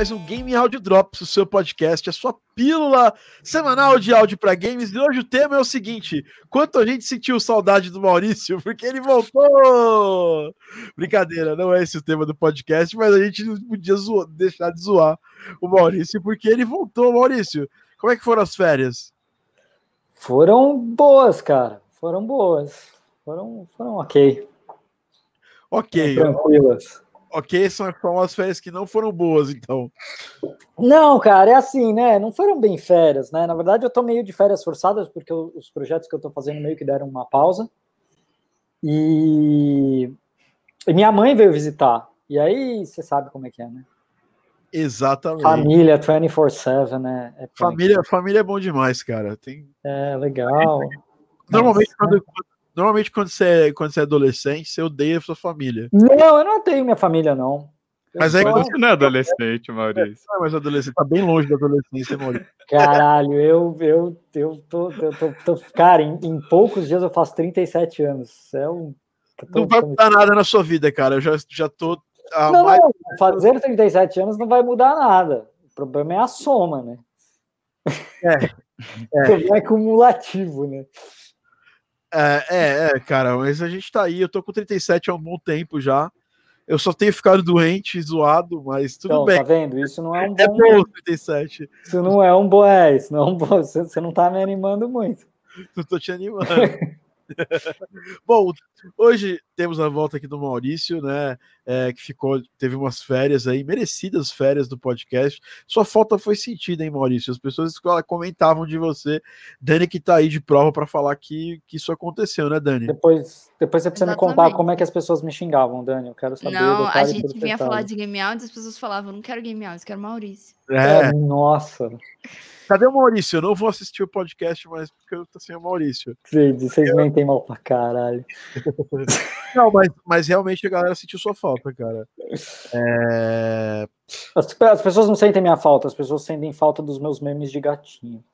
mais um Game Audio Drops, o seu podcast, a sua pílula semanal de áudio para games. E hoje o tema é o seguinte: quanto a gente sentiu saudade do Maurício, porque ele voltou! Brincadeira, não é esse o tema do podcast, mas a gente não podia deixar de zoar o Maurício, porque ele voltou. Maurício, como é que foram as férias? Foram boas, cara. Foram boas. Foram, foram ok. Ok. Tranquilas. Ok, são, são as férias que não foram boas, então. Não, cara, é assim, né? Não foram bem férias, né? Na verdade, eu tô meio de férias forçadas, porque os projetos que eu tô fazendo meio que deram uma pausa. E, e minha mãe veio visitar. E aí, você sabe como é que é, né? Exatamente. Família 24-7, né? É família, família é bom demais, cara. Tem... É, legal. Normalmente, quando, Normalmente, quando você, é, quando você é adolescente, você odeia a sua família. Não, eu não tenho minha família, não. Eu mas é que você não é adolescente, Maurício. Não, mas adolescente tá bem longe da adolescência, Maurício. Caralho, eu, eu, eu, tô, eu tô, tô, Cara, em, em, poucos dias eu faço 37 anos. É um. Tô, não vai mudar nada na sua vida, cara. Eu já, já tô. Não, mais... não, fazer 37 anos não vai mudar nada. O problema é a soma, né? É. é. O problema é cumulativo, né? É, é, é, cara, mas a gente tá aí. Eu tô com 37 há um bom tempo já. Eu só tenho ficado doente, zoado, mas tudo então, bem. Tá vendo? Isso não é um bom. É bom 37. Isso não é um bom. É, isso não é um bom. Você, você não tá me animando muito. Não tô te animando. Bom, hoje temos a volta aqui do Maurício, né? É, que ficou, teve umas férias aí, merecidas férias do podcast. Sua falta foi sentida, hein, Maurício? As pessoas comentavam de você, Dani, que tá aí de prova para falar que, que isso aconteceu, né, Dani? Depois, depois você precisa Exatamente. me contar como é que as pessoas me xingavam, Dani. Eu quero saber. Não, a gente vinha falar de Game Out e as pessoas falavam: não quero Game Out, quero Maurício. É. é nossa. Cadê o Maurício? Eu não vou assistir o podcast mais porque eu tô sem o Maurício. Sim, vocês eu... mentem mal pra caralho. não, mas, mas realmente a galera sentiu sua falta, cara. É... As, as pessoas não sentem minha falta, as pessoas sentem falta dos meus memes de gatinho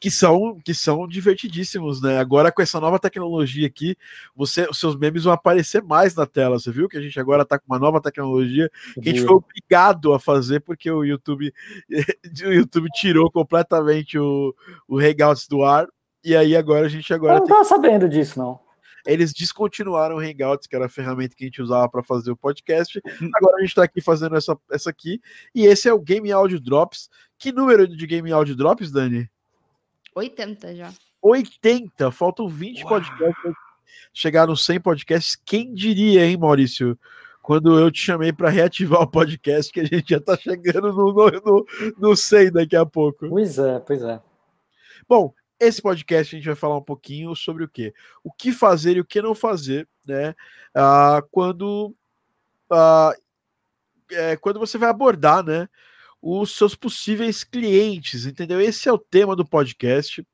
que são que são divertidíssimos, né? Agora com essa nova tecnologia aqui, você, os seus memes vão aparecer mais na tela. Você viu que a gente agora tá com uma nova tecnologia que a gente foi obrigado a fazer porque o YouTube o YouTube tirou completamente o, o Hangouts do ar. E aí agora a gente agora Eu não tava sabendo disso não. Eles descontinuaram o Hangouts, que era a ferramenta que a gente usava para fazer o podcast. Agora a gente está aqui fazendo essa, essa aqui. E esse é o Game Audio Drops. Que número de Game Audio Drops, Dani? 80 já. 80, faltam 20 Uau. podcasts. Chegar nos 100 podcasts, quem diria, hein, Maurício? Quando eu te chamei para reativar o podcast, que a gente já tá chegando no, no, no, no 100 daqui a pouco. Pois é, pois é. Bom, esse podcast a gente vai falar um pouquinho sobre o que? O que fazer e o que não fazer, né? Ah, quando, ah, é, quando você vai abordar, né? os seus possíveis clientes, entendeu? Esse é o tema do podcast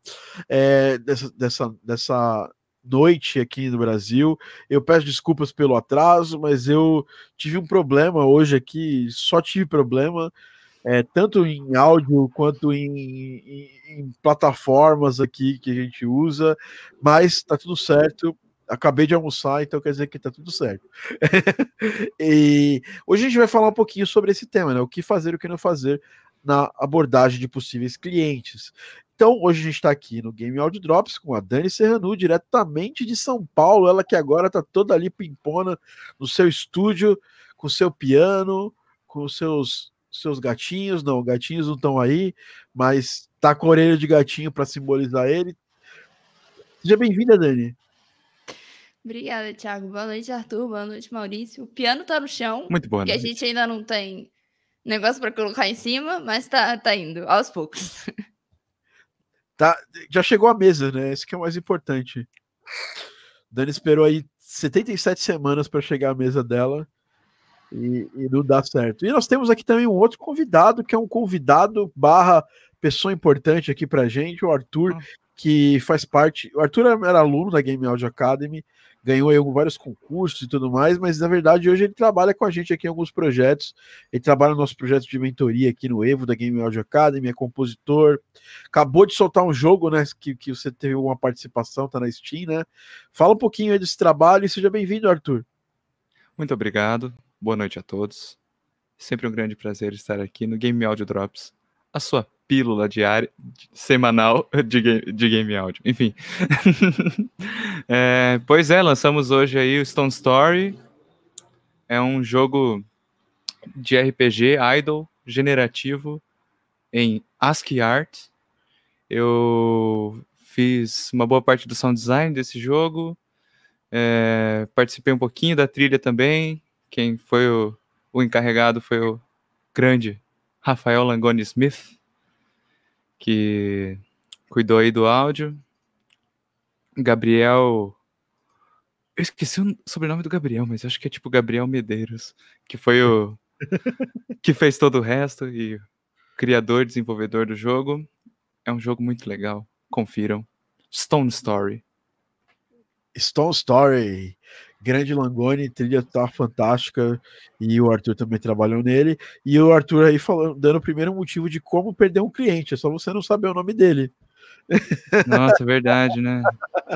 é, dessa, dessa, dessa noite aqui no Brasil. Eu peço desculpas pelo atraso, mas eu tive um problema hoje aqui, só tive problema. É, tanto em áudio quanto em, em, em, plataformas aqui que a gente usa, mas tá tudo certo acabei de almoçar, então quer dizer que tá tudo certo. e hoje a gente vai falar um pouquinho sobre esse tema, né? O que fazer o que não fazer na abordagem de possíveis clientes. Então, hoje a gente está aqui no Game Audio Drops com a Dani Serranu, diretamente de São Paulo, ela que agora tá toda ali pimpona no seu estúdio, com seu piano, com os seus seus gatinhos, não, gatinhos não estão aí, mas tá com a orelha de gatinho para simbolizar ele. Seja bem-vinda, Dani. Obrigada, Thiago. Boa noite, Arthur. Boa noite, Maurício. O piano tá no chão. Muito bom. Porque a gente ainda não tem negócio para colocar em cima, mas tá, tá indo, aos poucos. Tá, já chegou a mesa, né? Esse que é o mais importante. Dani esperou aí 77 semanas para chegar à mesa dela e, e, não dá certo. E nós temos aqui também um outro convidado, que é um convidado barra pessoa importante aqui pra gente, o Arthur, ah. que faz parte. O Arthur era aluno da Game Audio Academy, ganhou aí vários concursos e tudo mais, mas na verdade hoje ele trabalha com a gente aqui em alguns projetos. Ele trabalha no nosso projeto de mentoria aqui no Evo da Game Audio Academy, é compositor. Acabou de soltar um jogo, né? Que, que você teve uma participação, tá na Steam, né? Fala um pouquinho aí desse trabalho e seja bem-vindo, Arthur. Muito obrigado. Boa noite a todos. Sempre um grande prazer estar aqui no Game Audio Drops, a sua pílula diária, semanal de game, de game. Enfim. é, pois é, lançamos hoje aí o Stone Story. É um jogo de RPG idle, generativo, em ASCII Art. Eu fiz uma boa parte do sound design desse jogo. É, participei um pouquinho da trilha também. Quem foi o, o encarregado foi o grande Rafael Langoni Smith, que cuidou aí do áudio. Gabriel. Eu esqueci o sobrenome do Gabriel, mas acho que é tipo Gabriel Medeiros, que foi o. que fez todo o resto e criador, desenvolvedor do jogo. É um jogo muito legal. Confiram. Stone Story. Stone Story. Grande Langoni, trilha tá fantástica e o Arthur também trabalhou nele. E o Arthur aí falando, dando o primeiro motivo de como perder um cliente, é só você não saber o nome dele. Nossa, é verdade, né?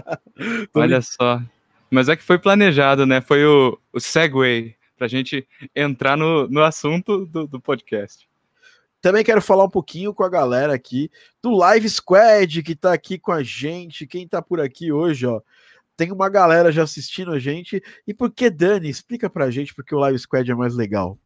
Olha só. Mas é que foi planejado, né? Foi o, o segue para a gente entrar no, no assunto do, do podcast. Também quero falar um pouquinho com a galera aqui do Live Squad que tá aqui com a gente. Quem tá por aqui hoje, ó, tem uma galera já assistindo a gente. E por que, Dani? Explica pra gente porque o Live Squad é mais legal.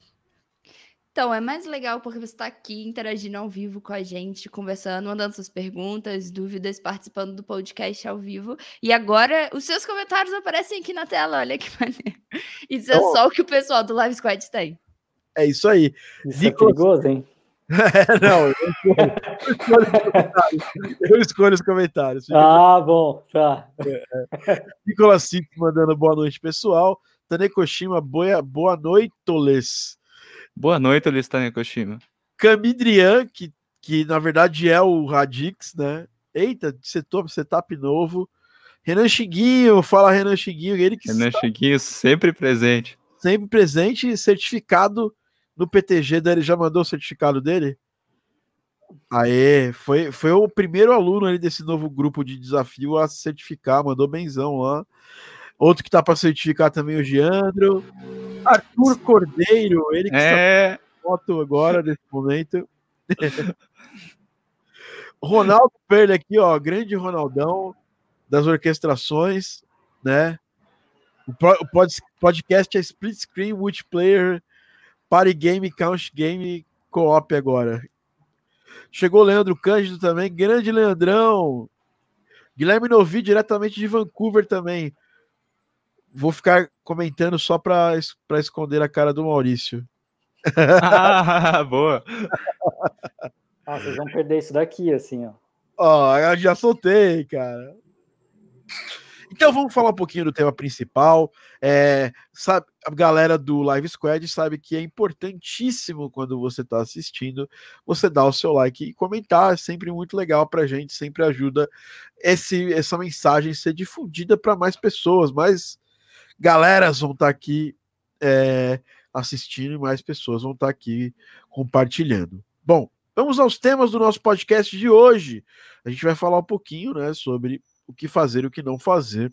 Então, é mais legal porque você está aqui interagindo ao vivo com a gente, conversando, mandando suas perguntas, dúvidas, participando do podcast ao vivo. E agora os seus comentários aparecem aqui na tela, olha que maneiro. Isso é só o que o pessoal do Live Squad tem. É isso aí. Isso é perigoso, hein? É, não, eu escolho, eu escolho os comentários. Ah, bom, tá. É, é. Nicolas Cinco mandando boa noite, pessoal. Tanekoshima, boa, boa noite, Toles. Boa noite, Toles Tanekoshima. Camidrian, que, que na verdade é o Radix, né? Eita, setup, setup novo. Renan Xiguinho, fala Renan Xiguinho. Ele que Renan está... Xiguinho sempre presente. Sempre presente, certificado no PTG dele já mandou o certificado dele? Aê, foi, foi o primeiro aluno ali desse novo grupo de desafio a certificar, mandou benzão lá. Outro que tá para certificar também o Giandro. Arthur Cordeiro, ele que é... está foto agora nesse momento. Ronaldo Perle aqui, ó, grande Ronaldão das orquestrações, né? O podcast é Split Screen Multiplayer Party Game, Count Game, Co-op agora. Chegou o Leandro Cândido também, grande Leandrão. Guilherme Novi, diretamente de Vancouver também. Vou ficar comentando só para esconder a cara do Maurício. ah, boa. Ah, vocês vão perder isso daqui, assim, ó. Ó, oh, já soltei, cara. Então vamos falar um pouquinho do tema principal. É, sabe, a galera do Live Squad sabe que é importantíssimo quando você está assistindo, você dar o seu like e comentar. É sempre muito legal para a gente, sempre ajuda esse, essa mensagem ser difundida para mais pessoas, mais galeras vão estar tá aqui é, assistindo e mais pessoas vão estar tá aqui compartilhando. Bom, vamos aos temas do nosso podcast de hoje. A gente vai falar um pouquinho né, sobre o que fazer e o que não fazer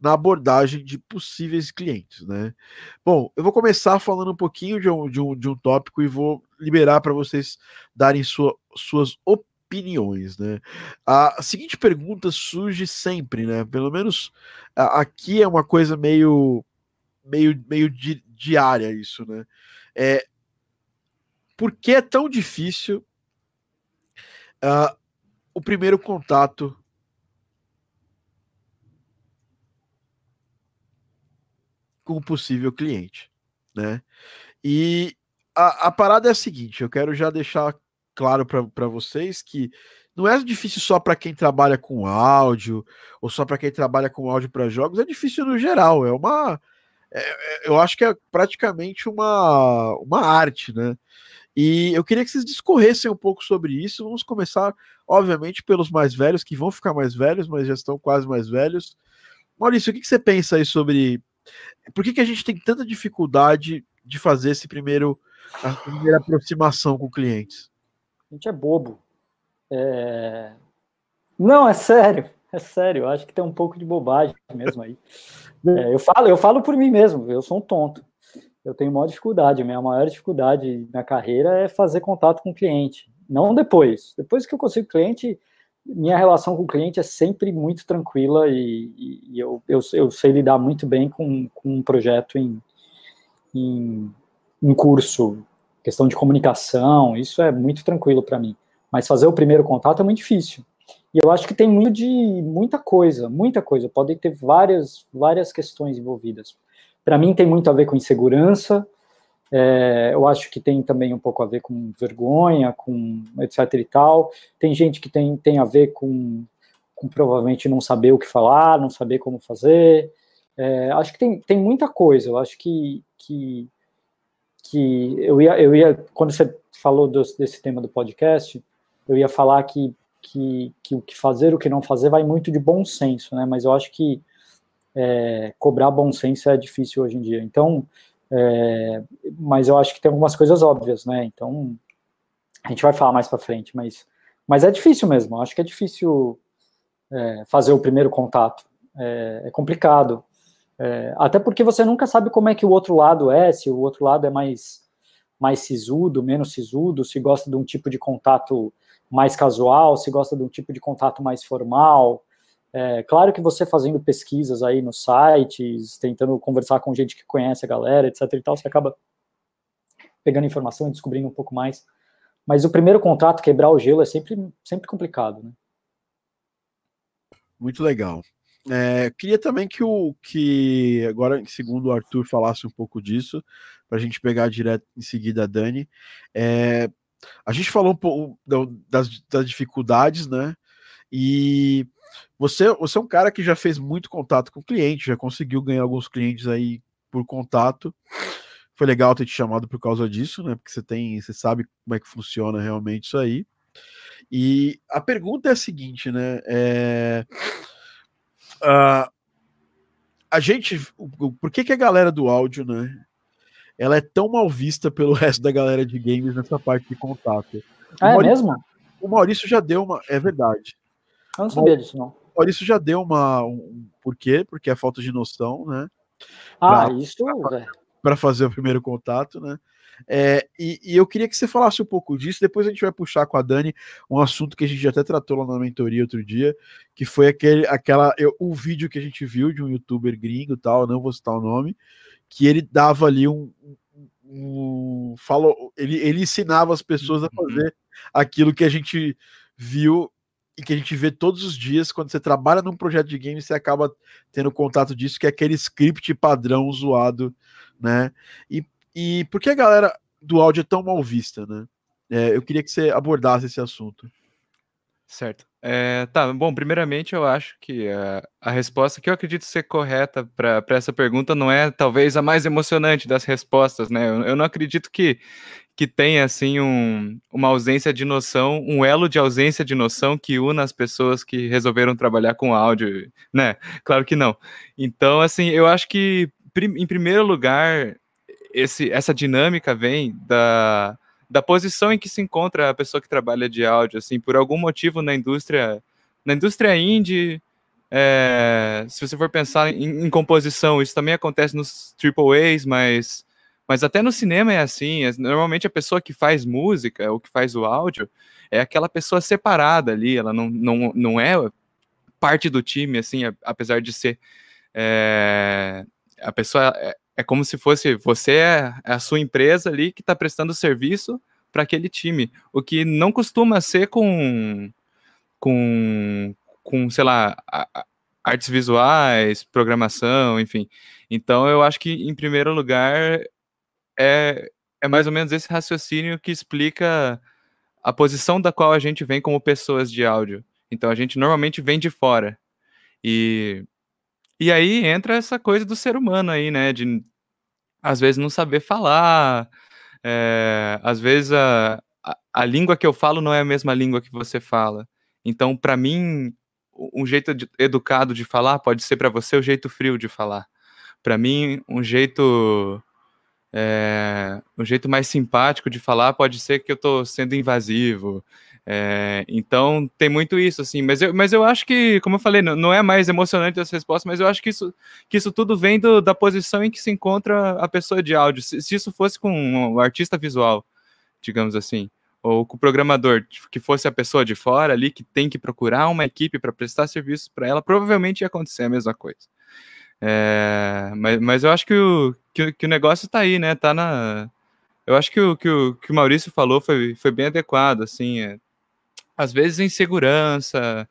na abordagem de possíveis clientes, né? Bom, eu vou começar falando um pouquinho de um, de um, de um tópico e vou liberar para vocês darem sua, suas opiniões, né? A seguinte pergunta surge sempre, né? Pelo menos aqui é uma coisa meio meio meio di, diária isso, né? É por que é tão difícil uh, o primeiro contato com o possível cliente, né? E a, a parada é a seguinte, eu quero já deixar claro para vocês que não é difícil só para quem trabalha com áudio ou só para quem trabalha com áudio para jogos, é difícil no geral, é uma é, é, eu acho que é praticamente uma, uma arte, né? E eu queria que vocês discorressem um pouco sobre isso. Vamos começar, obviamente, pelos mais velhos, que vão ficar mais velhos, mas já estão quase mais velhos. Maurício, o que, que você pensa aí sobre por que, que a gente tem tanta dificuldade de fazer esse primeiro a primeira aproximação com clientes? A gente é bobo. É... Não, é sério, é sério. Eu acho que tem um pouco de bobagem mesmo aí. É, eu falo, eu falo por mim mesmo. Eu sou um tonto. eu tenho maior dificuldade. A minha maior dificuldade na carreira é fazer contato com o cliente. Não depois. Depois que eu consigo cliente, minha relação com o cliente é sempre muito tranquila e, e eu, eu, eu, sei lidar muito bem com, com um projeto em, em, em curso, questão de comunicação, isso é muito tranquilo para mim. Mas fazer o primeiro contato é muito difícil. E eu acho que tem muito de muita coisa, muita coisa. Podem ter várias, várias questões envolvidas. Para mim tem muito a ver com insegurança. É, eu acho que tem também um pouco a ver com vergonha, com etc e tal. Tem gente que tem, tem a ver com, com provavelmente não saber o que falar, não saber como fazer. É, acho que tem, tem muita coisa. Eu acho que, que, que eu, ia, eu ia, quando você falou desse tema do podcast, eu ia falar que que, que o que fazer, o que não fazer, vai muito de bom senso, né? Mas eu acho que é, cobrar bom senso é difícil hoje em dia. Então, é, mas eu acho que tem algumas coisas óbvias, né? Então, a gente vai falar mais para frente, mas, mas é difícil mesmo. Eu acho que é difícil é, fazer o primeiro contato. É, é complicado. É, até porque você nunca sabe como é que o outro lado é, se o outro lado é mais, mais sisudo, menos sisudo, se gosta de um tipo de contato mais casual, se gosta de um tipo de contato mais formal. É, claro que você fazendo pesquisas aí nos sites, tentando conversar com gente que conhece a galera, etc e tal, você acaba pegando informação e descobrindo um pouco mais. Mas o primeiro contato, quebrar o gelo, é sempre, sempre complicado, né? Muito legal. É, queria também que o que agora, segundo o Arthur, falasse um pouco disso, para a gente pegar direto em seguida a Dani. É, a gente falou um pouco das, das dificuldades, né? E você, você é um cara que já fez muito contato com cliente, já conseguiu ganhar alguns clientes aí por contato. Foi legal ter te chamado por causa disso, né? Porque você tem, você sabe como é que funciona realmente isso aí. E a pergunta é a seguinte, né? É, uh, a gente, por que, que a galera do áudio, né? ela é tão mal vista pelo resto da galera de games nessa parte de contato. Ah, é Maurício, mesmo? O Maurício já deu uma. É verdade. Eu não sabia disso, não. O Maurício já deu uma. Um, por quê? Porque é falta de noção, né? Ah, pra, isso, Para fazer o primeiro contato, né? É, e, e, eu queria que você falasse um pouco disso. Depois a gente vai puxar com a Dani um assunto que a gente até tratou lá na mentoria outro dia, que foi aquele, aquela, eu, o vídeo que a gente viu de um youtuber gringo tal, não vou citar o nome, que ele dava ali um, um, falou, ele, ele ensinava as pessoas a uhum. fazer uhum. aquilo que a gente viu e que a gente vê todos os dias quando você trabalha num projeto de game, você acaba tendo contato disso, que é aquele script padrão zoado, né? E, e por que a galera do áudio é tão mal vista, né? É, eu queria que você abordasse esse assunto. Certo. É, tá, bom, primeiramente eu acho que a, a resposta que eu acredito ser correta para essa pergunta não é talvez a mais emocionante das respostas, né? Eu, eu não acredito que, que tenha assim um, uma ausência de noção, um elo de ausência de noção que una as pessoas que resolveram trabalhar com áudio, né? Claro que não. Então, assim, eu acho que em primeiro lugar esse, essa dinâmica vem da da posição em que se encontra a pessoa que trabalha de áudio, assim, por algum motivo na indústria, na indústria indie, é, se você for pensar em, em, composição, isso também acontece nos triple A's, mas, mas até no cinema é assim, é, normalmente a pessoa que faz música, ou que faz o áudio, é aquela pessoa separada ali, ela não, não, não é parte do time, assim, apesar de ser é, a pessoa é, é como se fosse você é, é a sua empresa ali que está prestando serviço para aquele time, o que não costuma ser com com, com sei lá, artes visuais, programação, enfim. Então eu acho que em primeiro lugar é, é mais ou menos esse raciocínio que explica a posição da qual a gente vem como pessoas de áudio. Então a gente normalmente vem de fora. E e aí entra essa coisa do ser humano aí, né? De às vezes não saber falar, é, às vezes a, a, a, língua que eu falo não é a mesma língua que você fala. Então, para mim, um jeito de, educado de falar pode ser para você o jeito frio de falar. Para mim, um jeito é, um jeito mais simpático de falar pode ser que eu estou sendo invasivo. É, então tem muito isso, assim, mas eu, mas eu acho que, como eu falei, não, não, é mais emocionante essa resposta, mas eu acho que isso, que isso tudo vem do, da posição em que se encontra a pessoa de áudio. Se, se isso fosse com um artista visual, digamos assim, ou com o programador, que fosse a pessoa de fora ali, que tem que procurar uma equipe para prestar serviço para ela, provavelmente ia acontecer a mesma coisa. É, mas, mas eu acho que o, que, que o negócio está aí, né? Tá na. Eu acho que o que o, que o Maurício falou foi, foi bem adequado, assim. É, às vezes insegurança,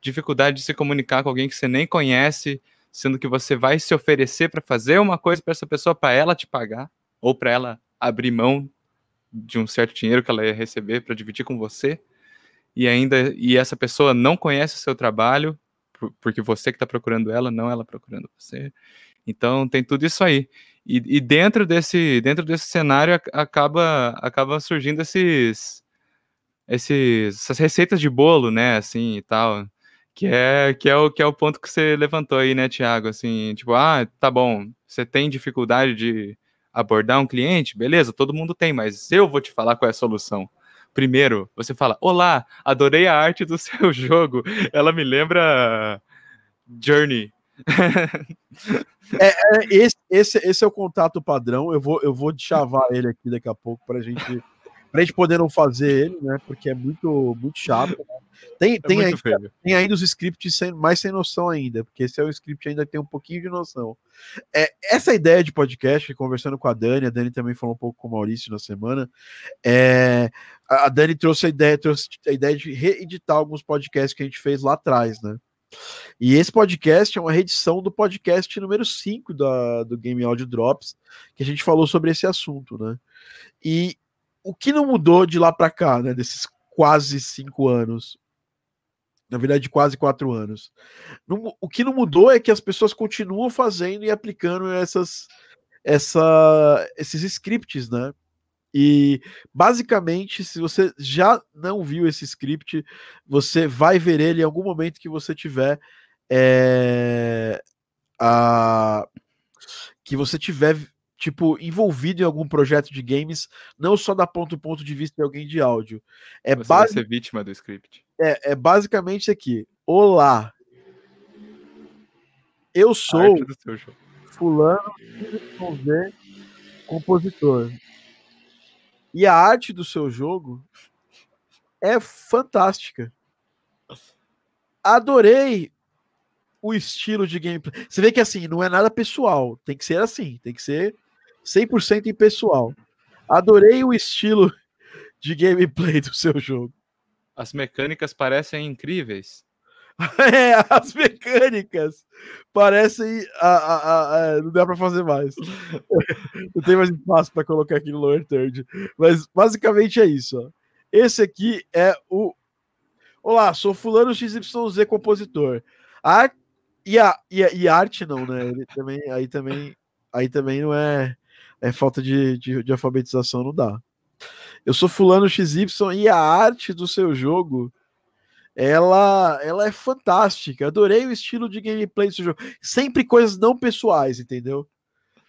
dificuldade de se comunicar com alguém que você nem conhece, sendo que você vai se oferecer para fazer uma coisa para essa pessoa para ela te pagar ou para ela abrir mão de um certo dinheiro que ela ia receber para dividir com você e ainda e essa pessoa não conhece o seu trabalho porque você que está procurando ela, não ela procurando você. Então tem tudo isso aí. E, e dentro desse dentro desse cenário acaba acaba surgindo esses esses, essas receitas de bolo, né, assim, e tal, que é, que é, o, que é o ponto que você levantou aí, né, Tiago, assim, tipo, ah, tá bom, você tem dificuldade de abordar um cliente, beleza, todo mundo tem, mas eu vou te falar qual é a solução. Primeiro, você fala, olá, adorei a arte do seu jogo, ela me lembra Journey. é, é, esse, esse, esse é o contato padrão, eu vou, eu vou chavar ele aqui daqui a pouco para a gente pra gente poder não fazer ele, né? Porque é muito, muito chato. Né? Tem, é tem, ainda, tem ainda os scripts sem, mais sem noção ainda, porque esse é o script ainda tem um pouquinho de noção. É, essa ideia de podcast, conversando com a Dani, a Dani também falou um pouco com o Maurício na semana. É, a Dani trouxe a ideia, trouxe a ideia de reeditar alguns podcasts que a gente fez lá atrás, né? E esse podcast é uma reedição do podcast número 5 da, do Game Audio Drops, que a gente falou sobre esse assunto, né? E o que não mudou de lá para cá, né? Desses quase cinco anos. Na verdade, quase quatro anos. Não, o que não mudou é que as pessoas continuam fazendo e aplicando essas, essa, esses scripts, né? E basicamente, se você já não viu esse script, você vai ver ele em algum momento que você tiver é, a, que você tiver tipo, envolvido em algum projeto de games, não só da ponto ponto de vista de alguém de áudio. É Você base... vai ser vítima do script. É, é basicamente aqui. Olá. Eu sou fulano Z, compositor. E a arte do seu jogo é fantástica. Adorei o estilo de gameplay. Você vê que assim, não é nada pessoal, tem que ser assim, tem que ser 100% impessoal. Adorei o estilo de gameplay do seu jogo. As mecânicas parecem incríveis. é, as mecânicas parecem. A, a, a, não dá para fazer mais. não tem mais espaço para colocar aqui no lower third. Mas basicamente é isso. Ó. Esse aqui é o. Olá, sou Fulano XYZ compositor. A, e, a, e, a, e arte não, né? Ele também, aí também, aí também não é é falta de, de, de alfabetização, não dá. Eu sou fulano XY e a arte do seu jogo ela, ela é fantástica. Adorei o estilo de gameplay do jogo. Sempre coisas não pessoais, entendeu?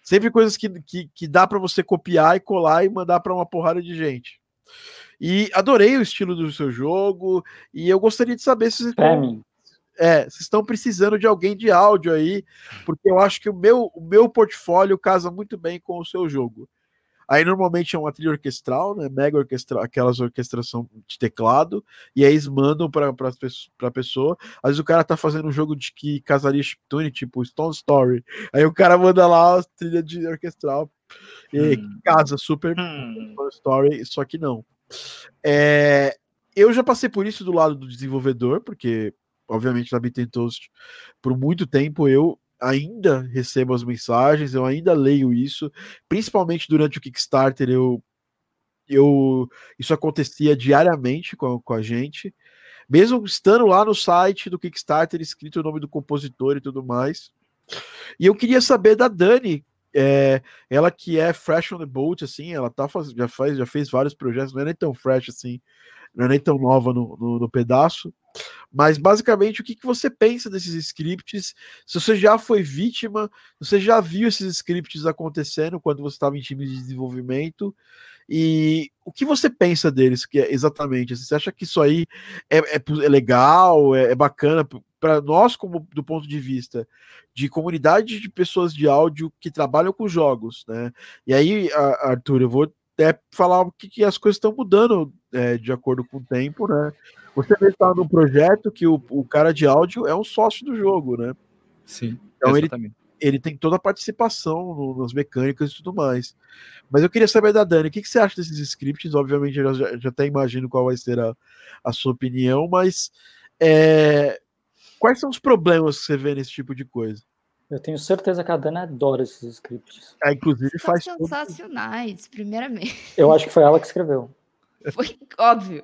Sempre coisas que, que, que dá para você copiar e colar e mandar para uma porrada de gente. E adorei o estilo do seu jogo. E eu gostaria de saber se vocês. É, vocês estão precisando de alguém de áudio aí, porque eu acho que o meu, o meu portfólio casa muito bem com o seu jogo. Aí normalmente é uma trilha orquestral, né? Mega orquestral, aquelas orquestração de teclado, e aí eles mandam para a pessoa. Às vezes o cara tá fazendo um jogo de que casaria chiptune, tipo Stone Story. Aí o cara manda lá a trilha de orquestral e hum. casa super hum. Stone Story, só que não. É, eu já passei por isso do lado do desenvolvedor, porque obviamente na Bittentoast, por muito tempo eu ainda recebo as mensagens, eu ainda leio isso, principalmente durante o Kickstarter, eu, eu isso acontecia diariamente com, com a gente, mesmo estando lá no site do Kickstarter, escrito o nome do compositor e tudo mais. E eu queria saber da Dani, é, ela que é fresh on the boat, assim, ela tá faz, já faz, já fez vários projetos, não é nem tão fresh assim, não é nem tão nova no, no, no pedaço. Mas basicamente, o que, que você pensa desses scripts? Se você já foi vítima, você já viu esses scripts acontecendo quando você estava em time de desenvolvimento? E o que você pensa deles, que é exatamente? Você acha que isso aí é, é, é legal, é, é bacana para nós, como do ponto de vista de comunidade de pessoas de áudio que trabalham com jogos, né? E aí, Arthur, eu vou até falar que, que as coisas estão mudando é, de acordo com o tempo, né? Você vê estar num projeto que o, o cara de áudio é um sócio do jogo, né? Sim, então exatamente. ele, ele tem toda a participação no, nas mecânicas e tudo mais. Mas eu queria saber da Dani, o que, que você acha desses scripts? Obviamente, eu já, já até imagino qual vai ser a, a sua opinião, mas é, quais são os problemas que você vê nesse tipo de coisa? Eu tenho certeza que a Dani adora esses scripts. Ah, inclusive faz. Sensacionais, tudo. primeiramente. Eu acho que foi ela que escreveu. Foi óbvio.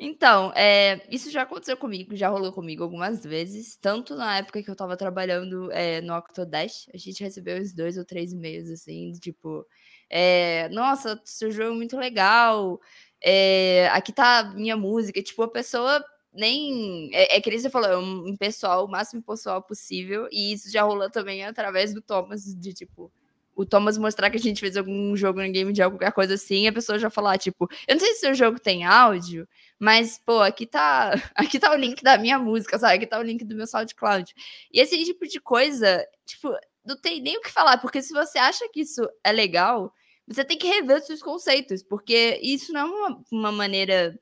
Então, é, isso já aconteceu comigo, já rolou comigo algumas vezes, tanto na época que eu tava trabalhando é, no Octodash, a gente recebeu uns dois ou três e-mails, assim, tipo, é, nossa, seu jogo é muito legal, é, aqui tá minha música, tipo, a pessoa nem. É, é que você falou, é um, pessoal, o máximo pessoal possível. E isso já rolou também através do Thomas, de tipo, o Thomas mostrar que a gente fez algum jogo no game de qualquer coisa assim, a pessoa já falar, tipo, eu não sei se o seu jogo tem áudio, mas, pô, aqui tá, aqui tá o link da minha música, sabe? Aqui tá o link do meu SoundCloud. E esse tipo de coisa, tipo, não tem nem o que falar, porque se você acha que isso é legal, você tem que rever os seus conceitos, porque isso não é uma, uma maneira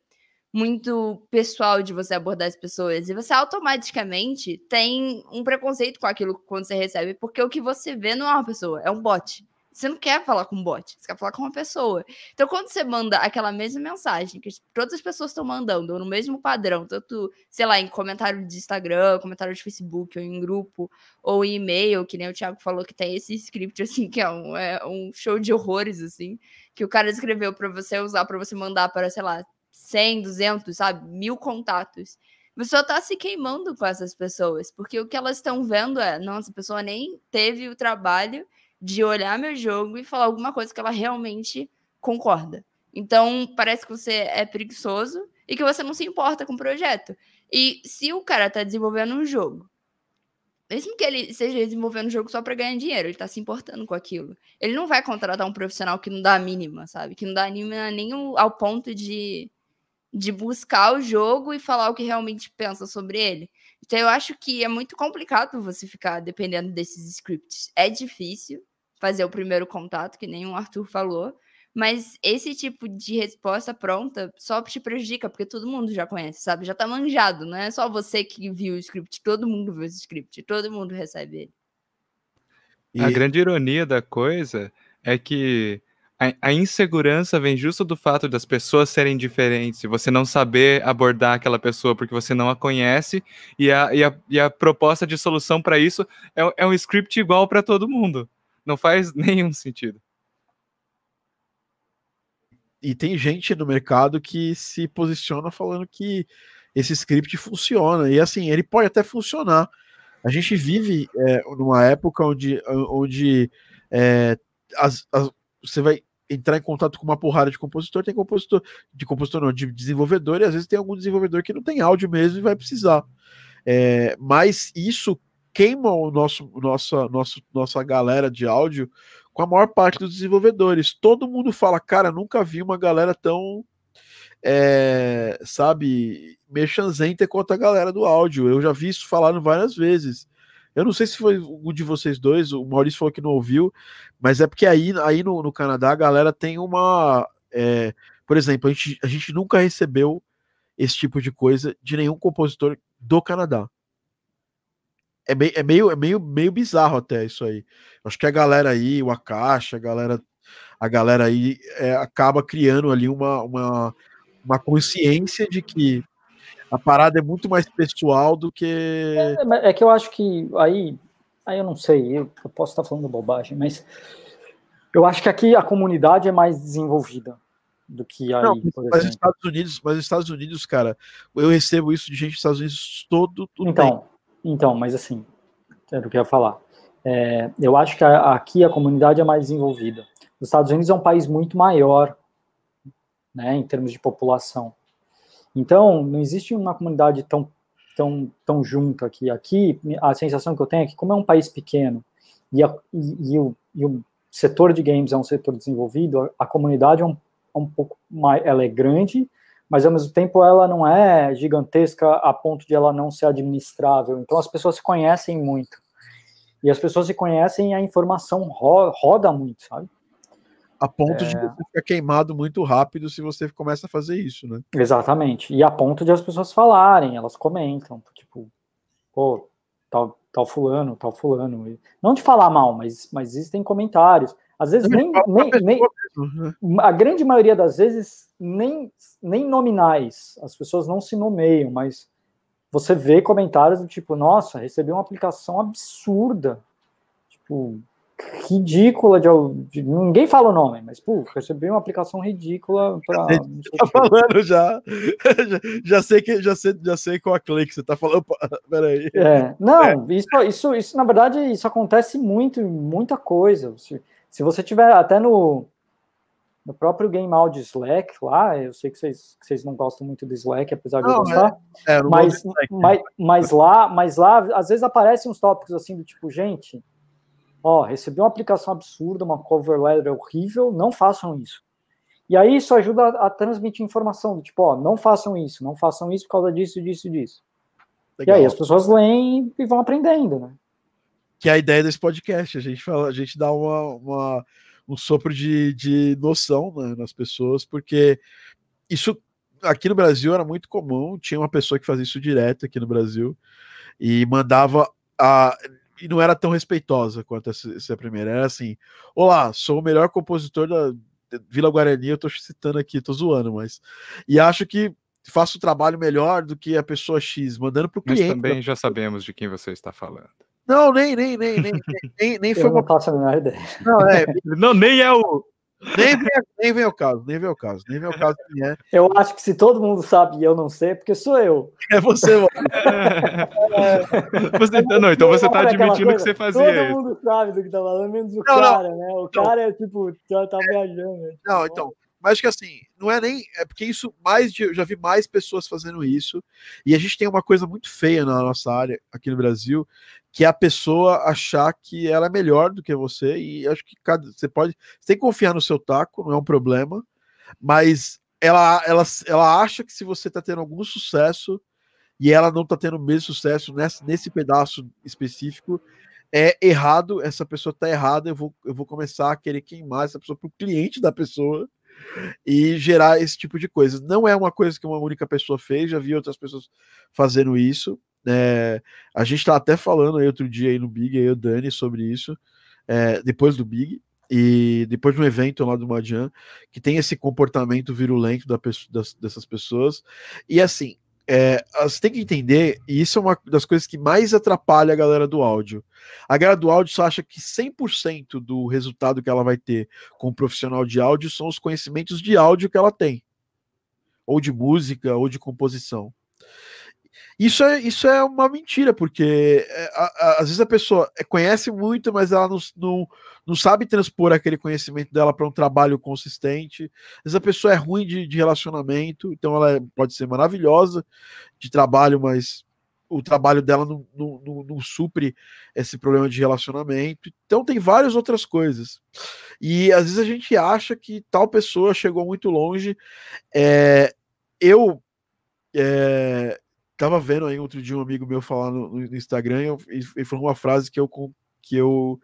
muito pessoal de você abordar as pessoas. E você automaticamente tem um preconceito com aquilo quando você recebe, porque o que você vê não é uma pessoa, é um bot. Você não quer falar com um bot, você quer falar com uma pessoa. Então, quando você manda aquela mesma mensagem que todas as pessoas estão mandando, no mesmo padrão, tanto, sei lá, em comentário de Instagram, comentário de Facebook, ou em grupo, ou em e-mail, que nem o Thiago falou que tem esse script, assim, que é um, é um show de horrores, assim, que o cara escreveu para você usar, para você mandar para, sei lá, 100, 200, sabe? Mil contatos. Você só tá se queimando com essas pessoas, porque o que elas estão vendo é, nossa, a pessoa nem teve o trabalho de olhar meu jogo e falar alguma coisa que ela realmente concorda. Então, parece que você é preguiçoso e que você não se importa com o projeto. E se o cara tá desenvolvendo um jogo, mesmo que ele esteja desenvolvendo um jogo só para ganhar dinheiro, ele tá se importando com aquilo. Ele não vai contratar um profissional que não dá a mínima, sabe? Que não dá a mínima nem ao ponto de de buscar o jogo e falar o que realmente pensa sobre ele. Então eu acho que é muito complicado você ficar dependendo desses scripts. É difícil fazer o primeiro contato, que nem o Arthur falou, mas esse tipo de resposta pronta só te prejudica, porque todo mundo já conhece, sabe? Já tá manjado, não é só você que viu o script, todo mundo viu esse script, todo mundo recebe ele. E... A grande ironia da coisa é que a, insegurança vem justo do fato das pessoas serem diferentes, você não saber abordar aquela pessoa porque você não a conhece, e a, e a, e a proposta de solução para isso é, é um script igual para todo mundo. Não faz nenhum sentido. E tem gente no mercado que se posiciona falando que esse script funciona. E assim, ele pode até funcionar. A gente vive é, numa época onde, onde é, as, as, você vai entrar em contato com uma porrada de compositor, tem compositor, de compositor não, de desenvolvedor, e às vezes tem algum desenvolvedor que não tem áudio mesmo e vai precisar. É, mas isso queima o nosso, nossa, nosso, nossa galera de áudio com a maior parte dos desenvolvedores. Todo mundo fala, cara, nunca vi uma galera tão, é, sabe, merchanzenta quanto a galera do áudio. Eu já vi isso falando várias vezes. Eu não sei se foi um de vocês dois, o Maurício falou que não ouviu, mas é porque aí, aí no, no Canadá a galera tem uma. É, por exemplo, a gente, a gente nunca recebeu esse tipo de coisa de nenhum compositor do Canadá. É meio, é meio, é meio, meio bizarro até isso aí. Acho que a galera aí, o Akasha, a galera, a galera aí é, acaba criando ali uma, uma, uma consciência de que a parada é muito mais pessoal do que. É, é que eu acho que aí, aí eu não sei, eu, eu posso estar falando bobagem, mas eu acho que aqui a comunidade é mais desenvolvida do que aí, não, mas Estados Unidos, mas Estados Unidos, cara, eu recebo isso de gente dos Estados Unidos todo, todo Então, tempo. então, mas assim, era o que eu ia falar. É, eu acho que a, aqui a comunidade é mais desenvolvida. Os Estados Unidos é um país muito maior, né, em termos de população. Então, não existe uma comunidade tão, tão, tão junta aqui. Aqui, a sensação que eu tenho é que, como é um país pequeno, e, a, e, e, o, e o, setor de games é um setor desenvolvido, a, a comunidade é um, é um pouco mais, ela é grande, mas ao mesmo tempo ela não é gigantesca a ponto de ela não ser administrável. Então as pessoas se conhecem muito. E as pessoas se conhecem e a informação ro roda muito, sabe? A ponto é... de você ficar queimado muito rápido se você começa a fazer isso, né? Exatamente. E a ponto de as pessoas falarem, elas comentam, tipo, pô, tal, tal fulano, tal fulano. Não de falar mal, mas, mas existem comentários. Às vezes nem, nem, nem né? a grande maioria das vezes nem, nem nominais. As pessoas não se nomeiam, mas você vê comentários do tipo, nossa, recebi uma aplicação absurda. Tipo, ridícula de, de, ninguém fala o nome, mas pô, recebi uma aplicação ridícula para tá falando já. já. já sei que já sei já sei qual a clique você tá falando. Peraí. É, não, é. Isso, isso isso na verdade isso acontece muito, muita coisa. Se, se você tiver até no no próprio Game Out Slack lá, eu sei que vocês, que vocês não gostam muito do Slack, apesar de não, eu gostar, é, é, mas, Slack, mas, mas lá, mas lá às vezes aparecem uns tópicos assim do tipo, gente, ó, recebi uma aplicação absurda, uma cover letter horrível, não façam isso. E aí isso ajuda a, a transmitir informação, do tipo, ó, não façam isso, não façam isso por causa disso, disso, disso. Legal. E aí as pessoas leem e vão aprendendo, né? Que é a ideia desse podcast, a gente fala, a gente dá uma, uma um sopro de, de noção né, nas pessoas, porque isso aqui no Brasil era muito comum, tinha uma pessoa que fazia isso direto aqui no Brasil e mandava a e não era tão respeitosa quanto essa, essa primeira. Era assim: Olá, sou o melhor compositor da Vila Guarani. Eu tô citando aqui, tô zoando, mas. E acho que faço o trabalho melhor do que a pessoa X, mandando pro cliente. Mas também já sabemos de quem você está falando. Não, nem, nem, nem, nem, nem, nem foi eu uma. Não faço a menor ideia. Não, é, não, nem é o. Nem vem, nem vem o caso, nem vem o caso, nem vem o caso que é. Eu acho que se todo mundo sabe e eu não sei, é porque sou eu. É você, mano. é. você, não, então você tá admitindo que você fazia Todo isso. mundo sabe do que tá falando, menos o não, cara, não. né? O não. cara é tipo, já tá viajando. Né? Não, então, mas que assim, não é nem. É porque isso, mais eu já vi mais pessoas fazendo isso. E a gente tem uma coisa muito feia na nossa área, aqui no Brasil, que é a pessoa achar que ela é melhor do que você. E acho que cada, você pode. Você tem que confiar no seu taco, não é um problema. Mas ela, ela, ela acha que se você está tendo algum sucesso e ela não está tendo o mesmo sucesso nesse, nesse pedaço específico, é errado, essa pessoa está errada, eu vou, eu vou começar a querer queimar essa pessoa para o cliente da pessoa e gerar esse tipo de coisa. Não é uma coisa que uma única pessoa fez, já vi outras pessoas fazendo isso. É, a gente está até falando aí outro dia aí no Big, aí o Dani, sobre isso, é, depois do Big, e depois de um evento lá do Madian, que tem esse comportamento virulento da, das, dessas pessoas. E assim, é, você tem que entender, e isso é uma das coisas que mais atrapalha a galera do áudio. A galera do áudio só acha que 100% do resultado que ela vai ter com um profissional de áudio são os conhecimentos de áudio que ela tem, ou de música, ou de composição. Isso é, isso é uma mentira, porque é, a, a, às vezes a pessoa é, conhece muito, mas ela não, não, não sabe transpor aquele conhecimento dela para um trabalho consistente. Às vezes a pessoa é ruim de, de relacionamento, então ela é, pode ser maravilhosa de trabalho, mas o trabalho dela não, não, não, não, supre esse problema de relacionamento. Então tem várias outras coisas. E às vezes a gente acha que tal pessoa chegou muito longe. É, eu é, tava vendo aí outro dia um amigo meu falar no, no Instagram e ele falou uma frase que eu que eu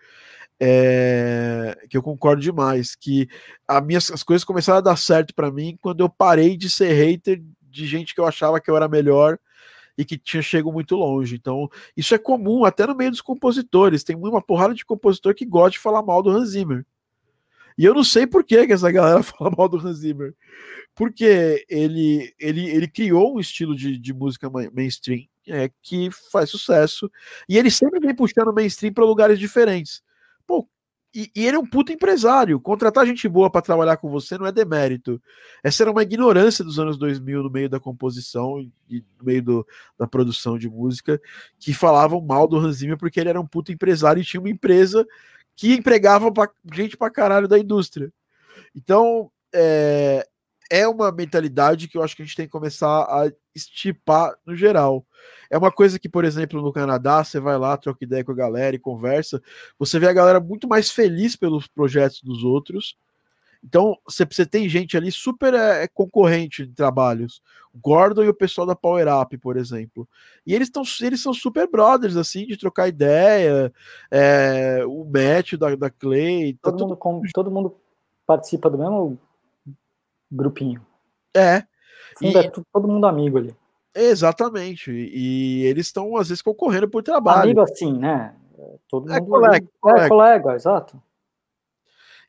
é, que eu concordo demais que a as coisas começaram a dar certo para mim quando eu parei de ser hater de gente que eu achava que eu era melhor e que tinha chego muito longe. Então, isso é comum até no meio dos compositores. Tem uma porrada de compositor que gosta de falar mal do Hans Zimmer. E eu não sei por que, que essa galera fala mal do Hans Zimmer porque ele, ele, ele criou um estilo de, de música mainstream é, que faz sucesso, e ele sempre vem puxando mainstream para lugares diferentes. Pô, e, e, ele é um puto empresário. Contratar gente boa para trabalhar com você não é demérito. Essa era uma ignorância dos anos 2000 no meio da composição e no meio do, da produção de música, que falavam mal do Hans Zimmer porque ele era um puto empresário e tinha uma empresa que empregava pra, gente pra caralho da indústria. Então, é, é uma mentalidade que eu acho que a gente tem que começar a estipar no geral. É uma coisa que, por exemplo, no Canadá, você vai lá, troca ideia com a galera e conversa, você vê a galera muito mais feliz pelos projetos dos outros. Então, você, você tem gente ali super é, concorrente de trabalhos. O Gordon e o pessoal da Power Up, por exemplo. E eles, tão, eles são super brothers, assim, de trocar ideia. É, o Matt da, da Clay. Todo, tá mundo, com, todo mundo participa do mesmo grupinho. É. e... é todo mundo amigo ali. Exatamente. E eles estão, às vezes, concorrendo por trabalho. Amigo assim, né? Todo é mundo colega, é colega. colega, exato.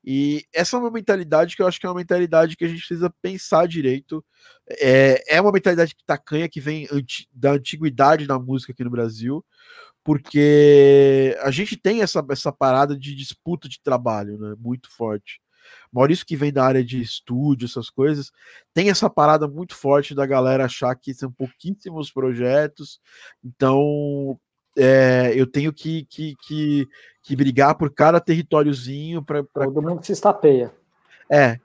E essa é uma mentalidade que eu acho que é uma mentalidade que a gente precisa pensar direito. É, é uma mentalidade que tacanha, que vem anti, da antiguidade da música aqui no Brasil, porque a gente tem essa, essa parada de disputa de trabalho, né? Muito forte. Maurício, que vem da área de estúdio, essas coisas, tem essa parada muito forte da galera achar que são pouquíssimos projetos, então é, eu tenho que, que, que, que, brigar por cada territóriozinho para. Pra... Todo mundo se estapeia. É.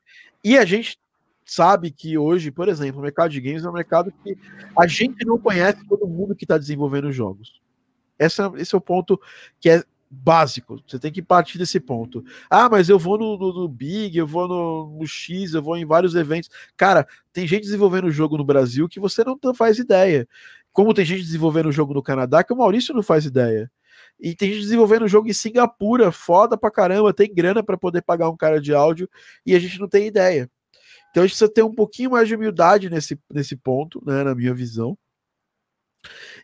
E a gente sabe que hoje, por exemplo, o mercado de games é um mercado que a gente não conhece todo mundo que está desenvolvendo jogos. Essa, esse é o ponto que é básico. Você tem que partir desse ponto. Ah, mas eu vou no, no, no Big, eu vou no, no, X, eu vou em vários eventos. Cara, tem gente desenvolvendo jogo no Brasil que você não faz ideia. Como tem gente desenvolvendo jogo no Canadá que o Maurício não faz ideia. E tem gente desenvolvendo jogo em Singapura, foda pra caramba, tem grana para poder pagar um cara de áudio e a gente não tem ideia. Então a gente precisa ter um pouquinho mais de humildade nesse, nesse ponto, né, na minha visão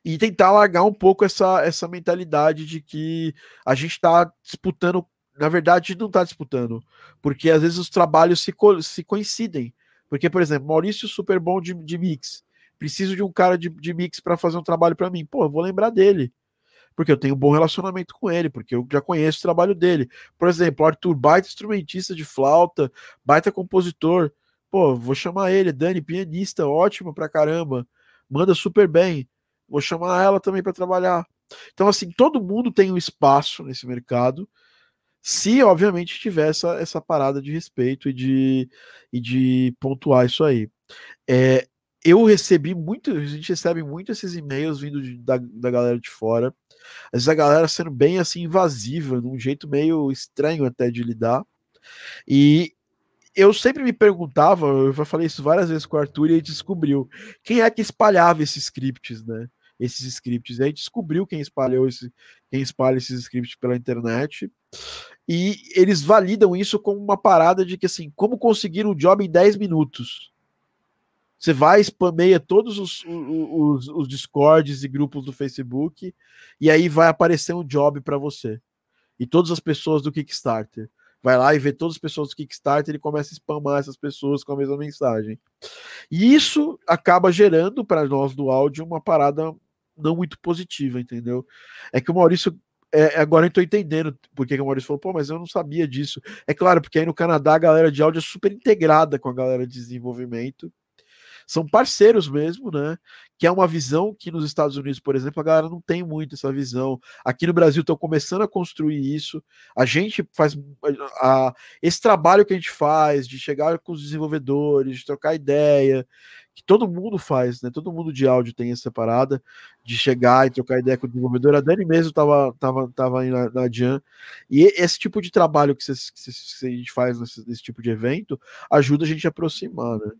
e tentar largar um pouco essa, essa mentalidade de que a gente está disputando. Na verdade, não está disputando, porque às vezes os trabalhos se, co se coincidem. Porque, por exemplo, Maurício super bom de, de mix. Preciso de um cara de, de mix para fazer um trabalho para mim. Pô, eu vou lembrar dele. Porque eu tenho um bom relacionamento com ele, porque eu já conheço o trabalho dele. Por exemplo, Arthur, baita instrumentista de flauta, baita compositor. Pô, vou chamar ele, Dani, pianista, ótimo pra caramba. Manda super bem. Vou chamar ela também para trabalhar. Então, assim, todo mundo tem um espaço nesse mercado, se, obviamente, tiver essa, essa parada de respeito e de, e de pontuar isso aí. É, eu recebi muito, a gente recebe muito esses e-mails vindo de, da, da galera de fora. Às vezes a galera sendo bem assim invasiva, num jeito meio estranho até de lidar. E eu sempre me perguntava, eu já falei isso várias vezes com o Arthur e ele descobriu quem é que espalhava esses scripts, né? Esses scripts. E aí descobriu quem espalhou esse, quem espalha esses scripts pela internet. E eles validam isso como uma parada de que assim, como conseguir um job em 10 minutos. Você vai, spameia todos os, os, os discords e grupos do Facebook, e aí vai aparecer um job para você. E todas as pessoas do Kickstarter vai lá e vê todas as pessoas do Kickstarter e começa a spamar essas pessoas com a mesma mensagem. E isso acaba gerando para nós do áudio uma parada não muito positiva, entendeu? É que o Maurício. É, agora eu tô entendendo porque que o Maurício falou, pô, mas eu não sabia disso. É claro, porque aí no Canadá a galera de áudio é super integrada com a galera de desenvolvimento são parceiros mesmo, né? Que é uma visão que nos Estados Unidos, por exemplo, a galera não tem muito essa visão. Aqui no Brasil estão começando a construir isso. A gente faz a, a, esse trabalho que a gente faz de chegar com os desenvolvedores, de trocar ideia, que todo mundo faz, né? Todo mundo de áudio tem essa parada de chegar e trocar ideia com o desenvolvedor. A Dani mesmo estava tava, tava aí na, na Jan. E esse tipo de trabalho que, cês, que, cês, que a gente faz nesse, nesse, tipo de evento ajuda a gente a aproximar, né?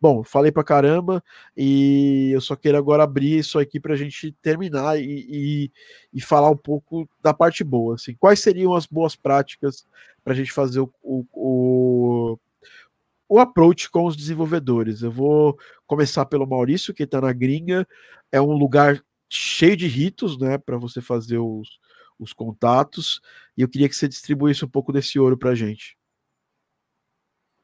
Bom, falei pra caramba e eu só quero agora abrir isso aqui para a gente terminar e, e, e, falar um pouco da parte boa. Assim, quais seriam as boas práticas para a gente fazer o, o, o, o, approach com os desenvolvedores? Eu vou começar pelo Maurício, que está na gringa. É um lugar cheio de ritos né, para você fazer os, os contatos. E eu queria que você distribuísse um pouco desse ouro para a gente.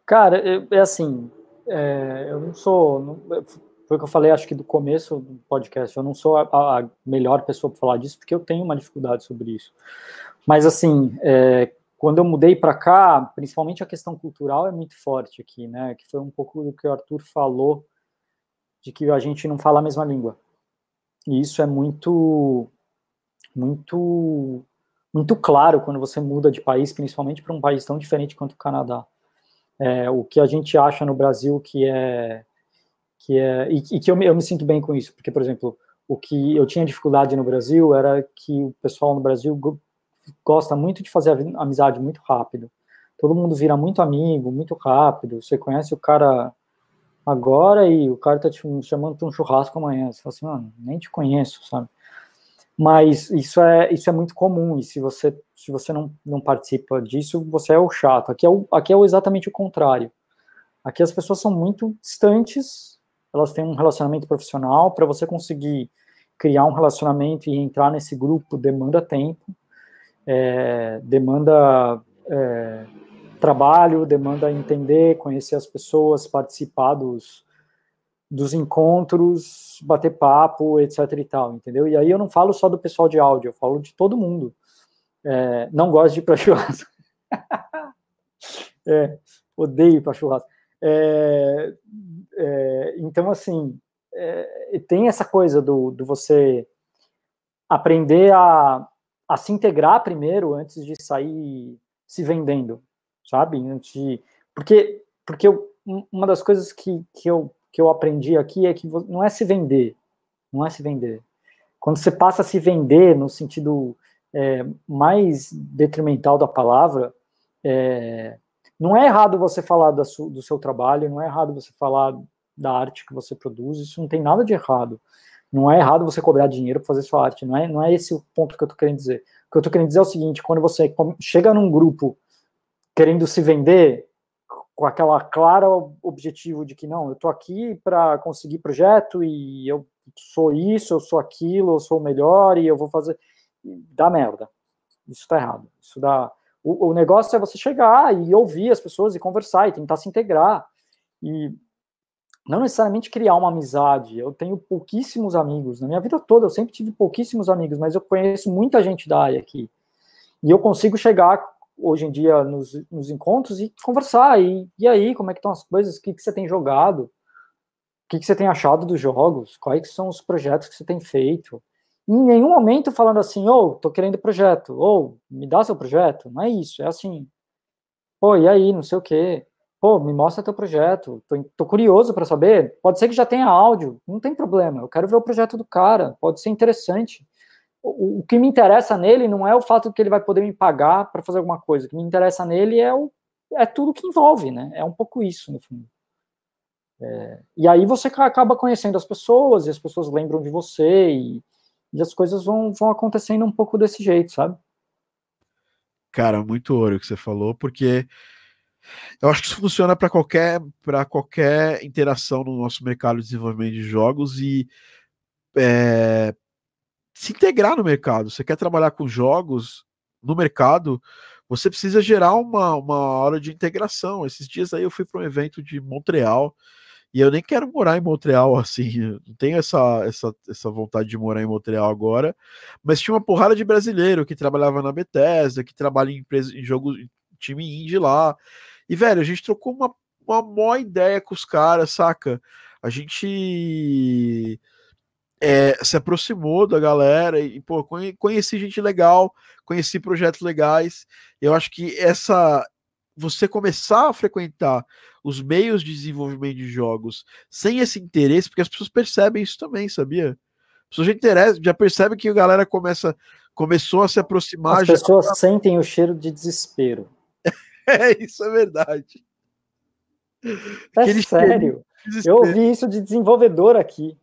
Cara, é assim, é, eu não sou. Não, foi o que eu falei, acho que do começo do podcast. Eu não sou a, a melhor pessoa para falar disso, porque eu tenho uma dificuldade sobre isso. Mas, assim, é, quando eu mudei para cá, principalmente a questão cultural é muito forte aqui, né? Que foi um pouco do que o Arthur falou, de que a gente não fala a mesma língua. E isso é muito, muito, muito claro quando você muda de país, principalmente para um país tão diferente quanto o Canadá. É, o que a gente acha no Brasil que é que é e, e que eu me, eu me sinto bem com isso, porque por exemplo, o que eu tinha dificuldade no Brasil era que o pessoal no Brasil gosta muito de fazer amizade muito rápido. Todo mundo vira muito amigo, muito rápido. Você conhece o cara agora e o cara tá te chamando para um churrasco amanhã. Você fala assim, mano, nem te conheço, sabe? Mas isso é, isso é muito comum, e se você, se você não, não participa disso, você é o chato. Aqui é, o, aqui é exatamente o contrário. Aqui as pessoas são muito distantes, elas têm um relacionamento profissional, para você conseguir criar um relacionamento e entrar nesse grupo demanda tempo, é, demanda é, trabalho, demanda entender, conhecer as pessoas, participar dos, dos encontros, bater papo, etc e tal, entendeu? E aí eu não falo só do pessoal de áudio, eu falo de todo mundo. É, não gosto de ir para churrasco. é, odeio ir para churrasco. É, é, então, assim, é, tem essa coisa do, do você aprender a, a se integrar primeiro antes de sair se vendendo, sabe? Antes de, porque porque eu, uma das coisas que, que, eu, que eu aprendi aqui é que não é se vender, não é se vender. Quando você passa a se vender no sentido é, mais detrimental da palavra, é, não é errado você falar su, do seu trabalho, não é errado você falar da arte que você produz, isso não tem nada de errado. Não é errado você cobrar dinheiro para fazer sua arte, não é, não é esse o ponto que eu estou querendo dizer. O que eu estou querendo dizer é o seguinte: quando você chega num grupo querendo se vender, com aquela clara objetivo de que não, eu estou aqui para conseguir projeto e eu sou isso, eu sou aquilo, eu sou o melhor e eu vou fazer. Dá merda. Isso está errado. Isso dá. O, o, negócio é você chegar e ouvir as pessoas e conversar e tentar se integrar. E não necessariamente criar uma amizade. Eu tenho pouquíssimos amigos. Na minha vida toda, eu sempre tive pouquíssimos amigos, mas eu conheço muita gente da área aqui. E eu consigo chegar hoje em dia nos, nos encontros e conversar. E, e aí, como é que estão as coisas? O que, que você tem jogado? O que, que você tem achado dos jogos? Quais são os projetos que você tem feito? Em nenhum momento falando assim, ou oh, tô querendo projeto, ou oh, me dá seu projeto. Não é isso, é assim. Pô, e aí, não sei o quê pô, me mostra teu projeto, tô, tô curioso para saber, pode ser que já tenha áudio, não tem problema, eu quero ver o projeto do cara, pode ser interessante. O, o que me interessa nele não é o fato de que ele vai poder me pagar para fazer alguma coisa, o que me interessa nele é, o, é tudo que envolve, né, é um pouco isso, no fundo. É, e aí você acaba conhecendo as pessoas, e as pessoas lembram de você, e, e as coisas vão, vão acontecendo um pouco desse jeito, sabe? Cara, muito ouro que você falou, porque eu acho que isso funciona para qualquer, qualquer interação no nosso mercado de desenvolvimento de jogos e é, se integrar no mercado. Você quer trabalhar com jogos no mercado, você precisa gerar uma, uma hora de integração. Esses dias aí eu fui para um evento de Montreal e eu nem quero morar em Montreal assim, não tenho essa, essa, essa vontade de morar em Montreal agora, mas tinha uma porrada de brasileiro que trabalhava na Bethesda, que trabalha em empresa em jogos time indie lá. E, velho, a gente trocou uma, uma boa ideia com os caras, saca? A gente é, se aproximou da galera e, pô, conheci gente legal, conheci projetos legais. Eu acho que essa. Você começar a frequentar os meios de desenvolvimento de jogos sem esse interesse, porque as pessoas percebem isso também, sabia? As pessoas já, interessa, já percebem que a galera começa, começou a se aproximar. As pessoas já... sentem o cheiro de desespero. É, isso é verdade. É Aquele sério. Eu ouvi isso de desenvolvedor aqui.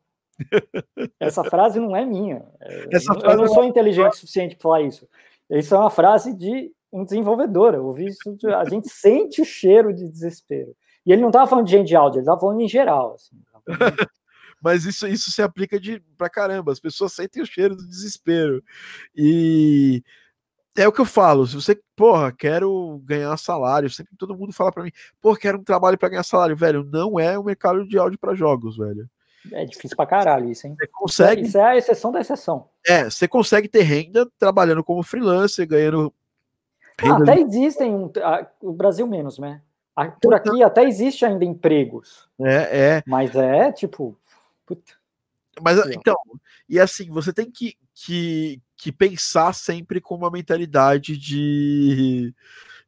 Essa frase não é minha. Essa eu não sou é inteligente o suficiente para falar isso. Isso é uma frase de um desenvolvedor. Eu ouvi isso. De... a gente sente o cheiro de desespero. E ele não estava falando de gente de áudio, ele estava falando em geral. Assim. Mas isso, isso se aplica de pra caramba. As pessoas sentem o cheiro do desespero. E é o que eu falo. Se você, porra, quero ganhar salário, sempre todo mundo fala para mim, porra, quero um trabalho para ganhar salário, velho. Não é o mercado de áudio para jogos, velho. É difícil pra caralho isso, hein? Você consegue. Isso é a exceção da exceção. É, você consegue ter renda trabalhando como freelancer, ganhando. Ah, até existem, um, o Brasil menos, né? Por aqui até existe ainda empregos. É, é. Mas é tipo. Puta. Mas então, e assim, você tem que, que, que pensar sempre com uma mentalidade de,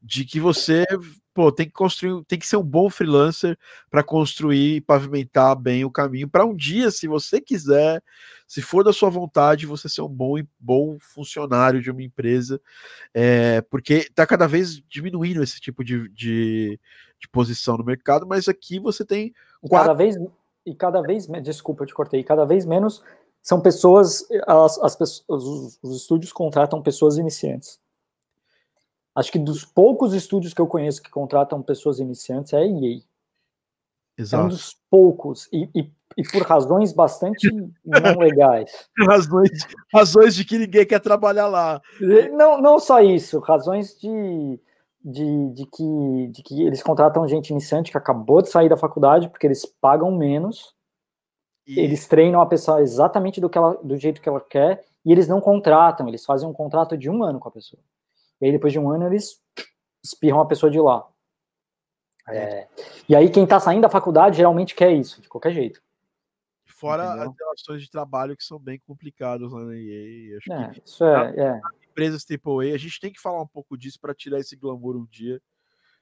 de que você pô, tem que construir, tem que ser um bom freelancer para construir e pavimentar bem o caminho para um dia, se você quiser, se for da sua vontade, você ser um bom bom funcionário de uma empresa, é, porque está cada vez diminuindo esse tipo de, de, de, posição no mercado, mas aqui você tem quatro... cada vez e cada vez, desculpa, eu te cortei, cada vez menos são pessoas, as, as pessoas, os, os estúdios contratam pessoas iniciantes. Acho que dos poucos estúdios que eu conheço que contratam pessoas iniciantes é a EA. Exato. É um dos poucos, e, e, e por razões bastante não legais. Razões, razões de que ninguém quer trabalhar lá. Não, não só isso, razões de, de, de, que, de que eles contratam gente iniciante que acabou de sair da faculdade porque eles pagam menos, e... eles treinam a pessoa exatamente do, que ela, do jeito que ela quer, e eles não contratam, eles fazem um contrato de um ano com a pessoa. E aí, depois de um ano, eles espirram a pessoa de lá. É, e aí, quem está saindo da faculdade geralmente quer isso, de qualquer jeito. Fora Entendeu? as relações de trabalho que são bem complicadas lá na EA. Acho é, que isso é, é. Empresas AAA, a gente tem que falar um pouco disso para tirar esse glamour um dia.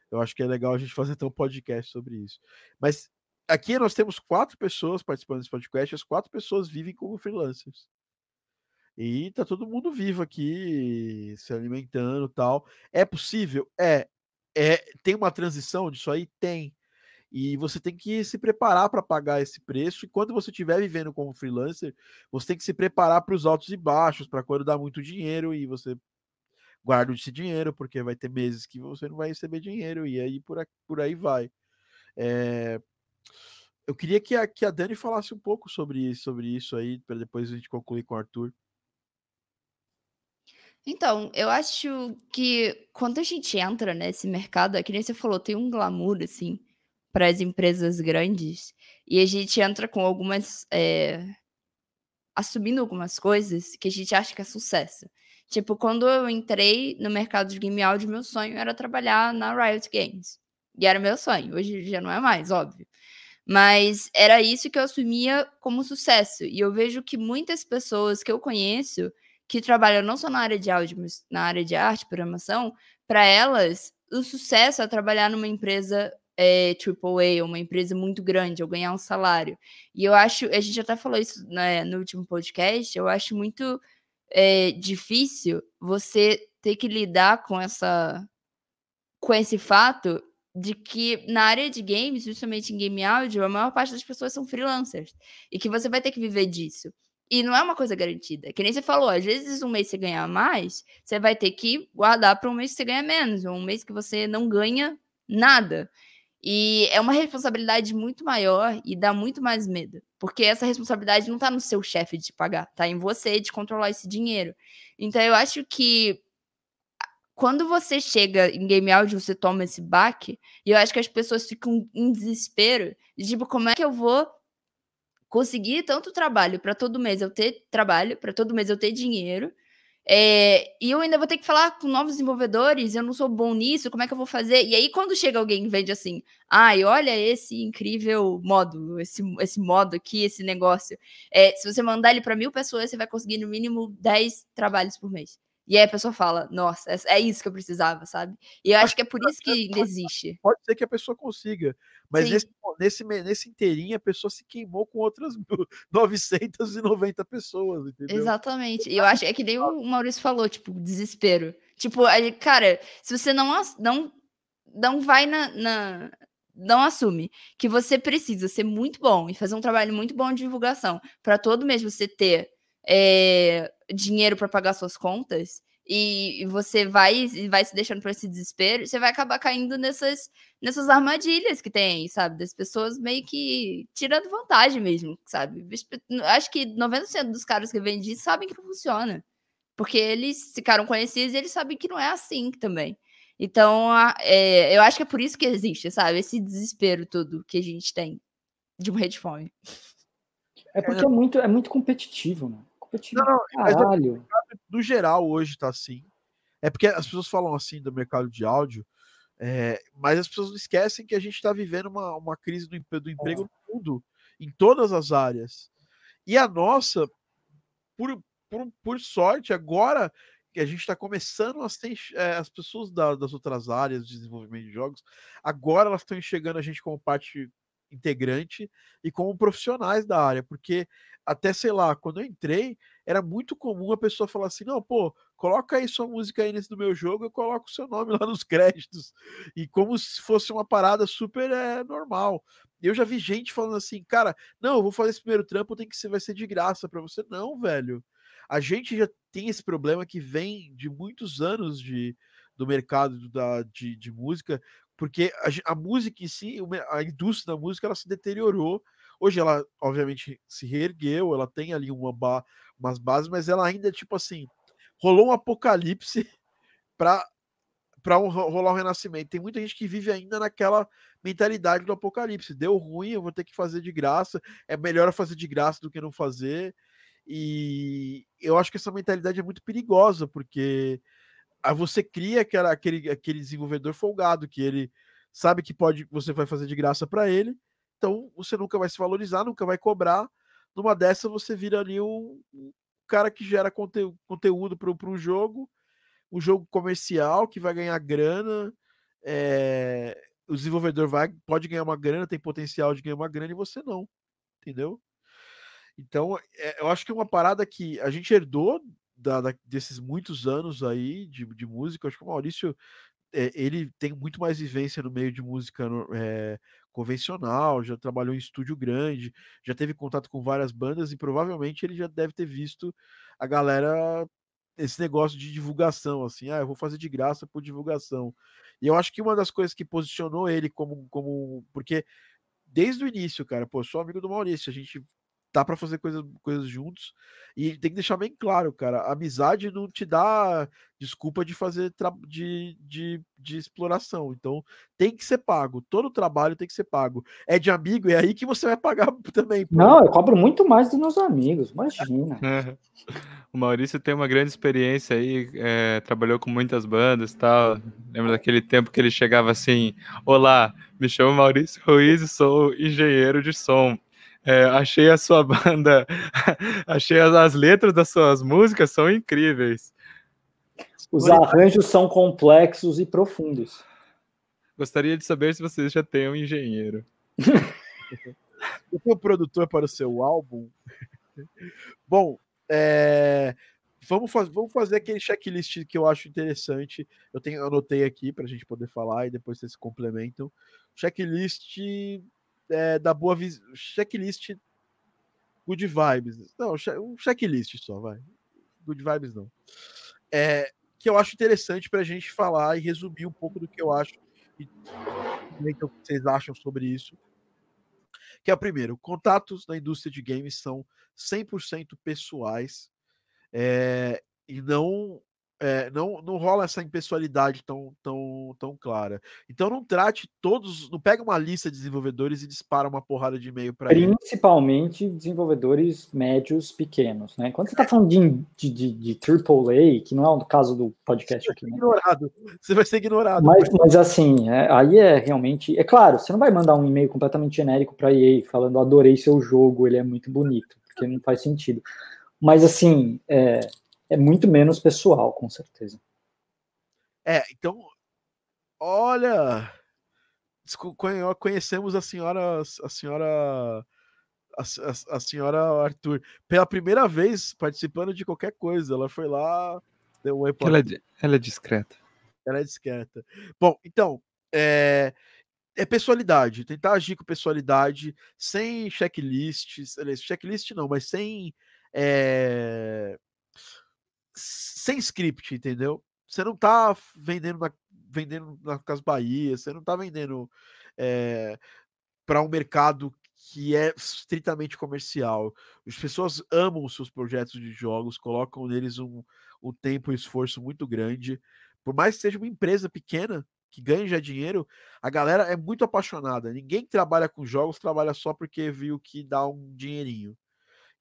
Eu acho que é legal a gente fazer até um podcast sobre isso. Mas aqui nós temos quatro pessoas participando desse podcast, as quatro pessoas vivem como freelancers. E tá todo mundo vivo aqui, se alimentando tal. É possível? É. é tem uma transição disso aí? Tem. E você tem que se preparar para pagar esse preço. E quando você estiver vivendo como freelancer, você tem que se preparar para os altos e baixos, para quando dá muito dinheiro e você guarda esse dinheiro, porque vai ter meses que você não vai receber dinheiro, e aí por, por aí vai. É... Eu queria que a, que a Dani falasse um pouco sobre, sobre isso aí, para depois a gente concluir com o Arthur. Então, eu acho que quando a gente entra nesse mercado, é que nem você falou, tem um glamour, assim, para as empresas grandes, e a gente entra com algumas. É, assumindo algumas coisas que a gente acha que é sucesso. Tipo, quando eu entrei no mercado de game áudio, meu sonho era trabalhar na Riot Games. E era meu sonho. Hoje já não é mais, óbvio. Mas era isso que eu assumia como sucesso. E eu vejo que muitas pessoas que eu conheço que trabalham não só na área de áudio, mas na área de arte, programação, para elas, o sucesso é trabalhar numa empresa é, AAA, uma empresa muito grande, ou ganhar um salário. E eu acho, a gente até falou isso né, no último podcast, eu acho muito é, difícil você ter que lidar com essa com esse fato de que na área de games, justamente em game áudio, a maior parte das pessoas são freelancers e que você vai ter que viver disso. E não é uma coisa garantida. Que nem você falou, às vezes um mês você ganha mais, você vai ter que guardar para um mês que você ganha menos, ou um mês que você não ganha nada. E é uma responsabilidade muito maior e dá muito mais medo. Porque essa responsabilidade não está no seu chefe de pagar, está em você de controlar esse dinheiro. Então eu acho que quando você chega em game audio, você toma esse baque, e eu acho que as pessoas ficam em desespero, de tipo, como é que eu vou conseguir tanto trabalho para todo mês eu ter trabalho, para todo mês eu ter dinheiro. É, e eu ainda vou ter que falar com novos desenvolvedores, eu não sou bom nisso, como é que eu vou fazer? E aí, quando chega alguém e vende assim, ai, olha esse incrível modo, esse, esse modo aqui, esse negócio. É, se você mandar ele para mil pessoas, você vai conseguir no mínimo 10 trabalhos por mês. E aí a pessoa fala, nossa, é, é isso que eu precisava, sabe? E eu acho que é por isso que ainda existe. Pode ser que a pessoa consiga, mas nesse, nesse, nesse inteirinho a pessoa se queimou com outras 990 pessoas, entendeu? Exatamente. E eu acho, é que nem o Maurício falou, tipo, desespero. Tipo, cara, se você não, não, não vai na, na não assume que você precisa ser muito bom e fazer um trabalho muito bom de divulgação para todo mês você ter é, dinheiro para pagar suas contas e, você vai vai se deixando para esse desespero, você vai acabar caindo nessas, nessas armadilhas que tem, sabe? Das pessoas meio que tirando vantagem mesmo, sabe? Acho que 90% dos caras que vendem sabem que não funciona. Porque eles ficaram conhecidos e eles sabem que não é assim também. Então, é, eu acho que é por isso que existe, sabe? Esse desespero todo que a gente tem de morrer de fome. É porque é muito, é muito competitivo, né? Não, não, é Caralho. no geral hoje tá assim. É porque as pessoas falam assim do mercado de áudio, é, mas as pessoas não esquecem que a gente está vivendo uma, uma crise do, do emprego no mundo, em todas as áreas. E a nossa, por, por, por sorte, agora a gente está começando a é, as pessoas da, das outras áreas de desenvolvimento de jogos, agora elas estão enxergando a gente como parte integrante e como profissionais da área, porque até sei lá, quando eu entrei, era muito comum a pessoa falar assim: não, pô, coloca aí sua música aí nesse do meu jogo, eu coloco o seu nome lá nos créditos, e como se fosse uma parada super é, normal. Eu já vi gente falando assim, cara, não, eu vou fazer esse primeiro trampo, tem que ser, vai ser de graça para você. Não, velho. A gente já tem esse problema que vem de muitos anos de, do mercado da, de, de música, porque a, a, música em si, a indústria da música, ela se deteriorou. Hoje ela, obviamente, se reergueu, ela tem ali uma ba umas bases, mas ela ainda, tipo assim, rolou um apocalipse para para um, rolar um renascimento. Tem muita gente que vive ainda naquela mentalidade do apocalipse. Deu ruim, eu vou ter que fazer de graça. É melhor fazer de graça do que não fazer. E eu acho que essa mentalidade é muito perigosa, porque aí você cria aquela, aquele, aquele desenvolvedor folgado que ele sabe que pode você vai fazer de graça para ele, então você nunca vai se valorizar, nunca vai cobrar. Numa dessa você vira ali um, um cara que gera conte, conteúdo para o jogo, um jogo comercial que vai ganhar grana. É, o desenvolvedor vai, pode ganhar uma grana, tem potencial de ganhar uma grana e você não, entendeu? Então, é, eu acho que é uma parada que a gente herdou da, da, desses muitos anos aí de, de música. Acho que o Maurício é, ele tem muito mais vivência no meio de música é, convencional, já trabalhou em estúdio grande, já teve contato com várias bandas e provavelmente ele já deve ter visto a galera esse negócio de divulgação, assim, ah, eu vou fazer de graça por divulgação. E eu acho que uma das coisas que posicionou ele como, como porque desde o início, cara, pô, sou amigo do Maurício, a gente tá para fazer coisa, coisas juntos. E tem que deixar bem claro, cara, a amizade não te dá desculpa de fazer de, de, de exploração. Então tem que ser pago. Todo trabalho tem que ser pago. É de amigo, é aí que você vai pagar também. Pô. Não, eu cobro muito mais dos meus amigos, imagina. o Maurício tem uma grande experiência aí, é, trabalhou com muitas bandas e tal. Lembra daquele tempo que ele chegava assim: Olá, me chamo Maurício Ruiz e sou engenheiro de som. É, achei a sua banda, achei as, as, letras das suas músicas são incríveis. Os arranjos são complexos e profundos. Gostaria de saber se vocês já têm um engenheiro. o seu produtor para o seu álbum? Bom, é, vamos, faz, vamos fazer aquele checklist que eu acho interessante. Eu tenho anotei aqui para a gente poder falar e depois vocês complementam. Checklist é, da boa checklist good vibes. Não, um checklist só, vai. Good vibes não. É, que eu acho interessante para a gente falar e resumir um pouco do que eu acho e o que vocês acham sobre isso. Que é o primeiro, contatos na indústria de games são 100% pessoais é, e não é, não, não rola essa impessoalidade tão, tão, tão clara. Então não trate todos, não pega uma lista de desenvolvedores e dispara uma porrada de e-mail para Principalmente desenvolvedores médios pequenos, né? Quando você está falando de, de, de, AAA, que não é o caso do podcast você aqui, né? ignorado. Você vai ser ignorado. Mas, mas assim, é, aí é realmente, é claro, você não vai mandar um e-mail completamente genérico para EA falando adorei seu jogo, ele é muito bonito, porque não faz sentido. Mas assim, é, é muito menos pessoal, com certeza. É, então, olha, conhecemos a senhora, a senhora, a, a, a, senhora Arthur pela primeira vez participando de qualquer coisa. Ela foi lá, deu um ela, é, ela é discreta. Ela é discreta. Bom, então, é, é pessoalidade, tentar agir com pessoalidade, sem checklists, checklist não, mas sem é, sem script, entendeu? Você não tá vendendo na, vendendo na Casa Bahia, você não tá vendendo é, eh, para um mercado que é estritamente comercial. As pessoas amam os seus projetos de jogos, colocam neles um, um tempo e esforço muito grande. Por mais que seja uma empresa pequena que ganhe já dinheiro, a galera é muito apaixonada. Ninguém que trabalha com jogos trabalha só porque viu que dá um dinheirinho.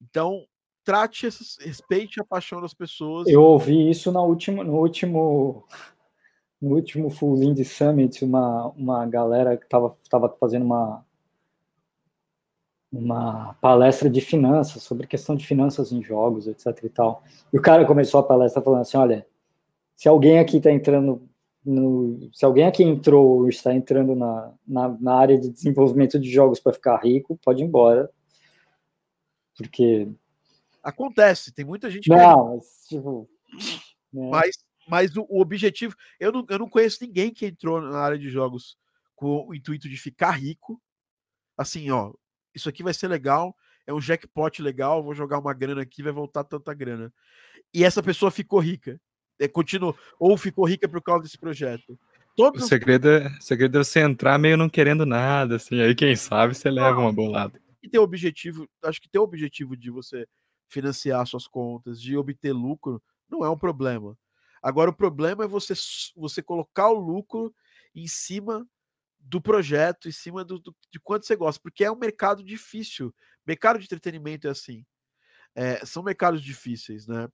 Então, trate, respeite a paixão das pessoas. Eu ouvi isso na última, no último no último Full Indie Summit, uma, uma galera que estava tava fazendo uma, uma palestra de finanças, sobre questão de finanças em jogos, etc e tal. E o cara começou a palestra falando assim, olha, se alguém aqui está entrando no, se alguém aqui entrou está entrando na, na, na área de desenvolvimento de jogos para ficar rico, pode ir embora. Porque. Acontece, tem muita gente. Não, mas, tipo. Né? Mas, mas o, o, objetivo. Eu não, eu não conheço ninguém que entrou na área de jogos com o intuito de ficar rico. Assim, ó, isso aqui vai ser legal, é um jackpot legal, vou jogar uma grana aqui, vai voltar tanta grana. E essa pessoa ficou rica é, continuou, ou ficou rica por causa desse projeto. Todos... O segredo é, o segredo é você entrar meio não querendo nada, assim, aí quem sabe você leva uma bolada. E ter o objetivo, acho que ter o objetivo de você financiar suas contas, de obter lucro, não é um problema. Agora o problema é você, você colocar o lucro em cima do projeto, em cima do, do, de quanto você gosta, porque é um mercado difícil. Mercado de entretenimento é assim. É, são mercados difíceis, né?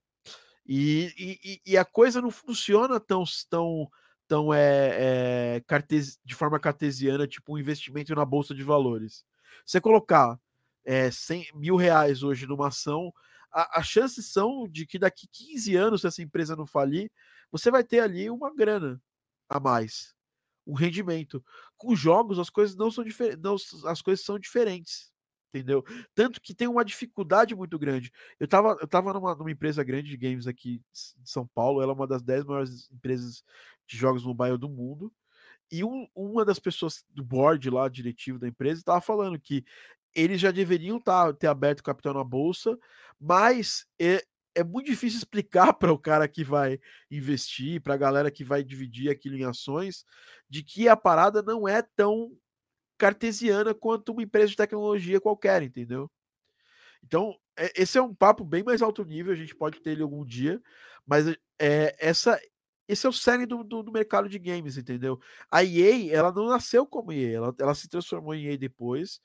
E, e, e, a coisa não funciona tão, tão, tão é, é, cartes, de forma cartesiana, tipo um investimento na bolsa de valores. Você colocar é, 100 mil reais hoje numa ação, a, as chances são de que daqui 15 anos, se essa empresa não falir, você vai ter ali uma grana a mais, um rendimento. Com jogos, as coisas não são diferentes, as coisas são diferentes entendeu? Tanto que tem uma dificuldade muito grande. Eu tava, eu tava numa, numa empresa grande de games aqui de São Paulo, ela é uma das 10 maiores empresas de jogos mobile do mundo. E um, uma das pessoas do board lá, diretivo da empresa, estava falando que eles já deveriam tá, ter aberto capital na bolsa, mas é, é muito difícil explicar para o cara que vai investir, para a galera que vai dividir aquilo em ações, de que a parada não é tão cartesiana quanto uma empresa de tecnologia qualquer, entendeu? Então, é, esse é um papo bem mais alto nível, a gente pode ter ele algum dia, mas é, essa, esse é o cerne do, do, do, mercado de games, entendeu? A EA, ela não nasceu como EA, ela, ela se transformou em EA depois,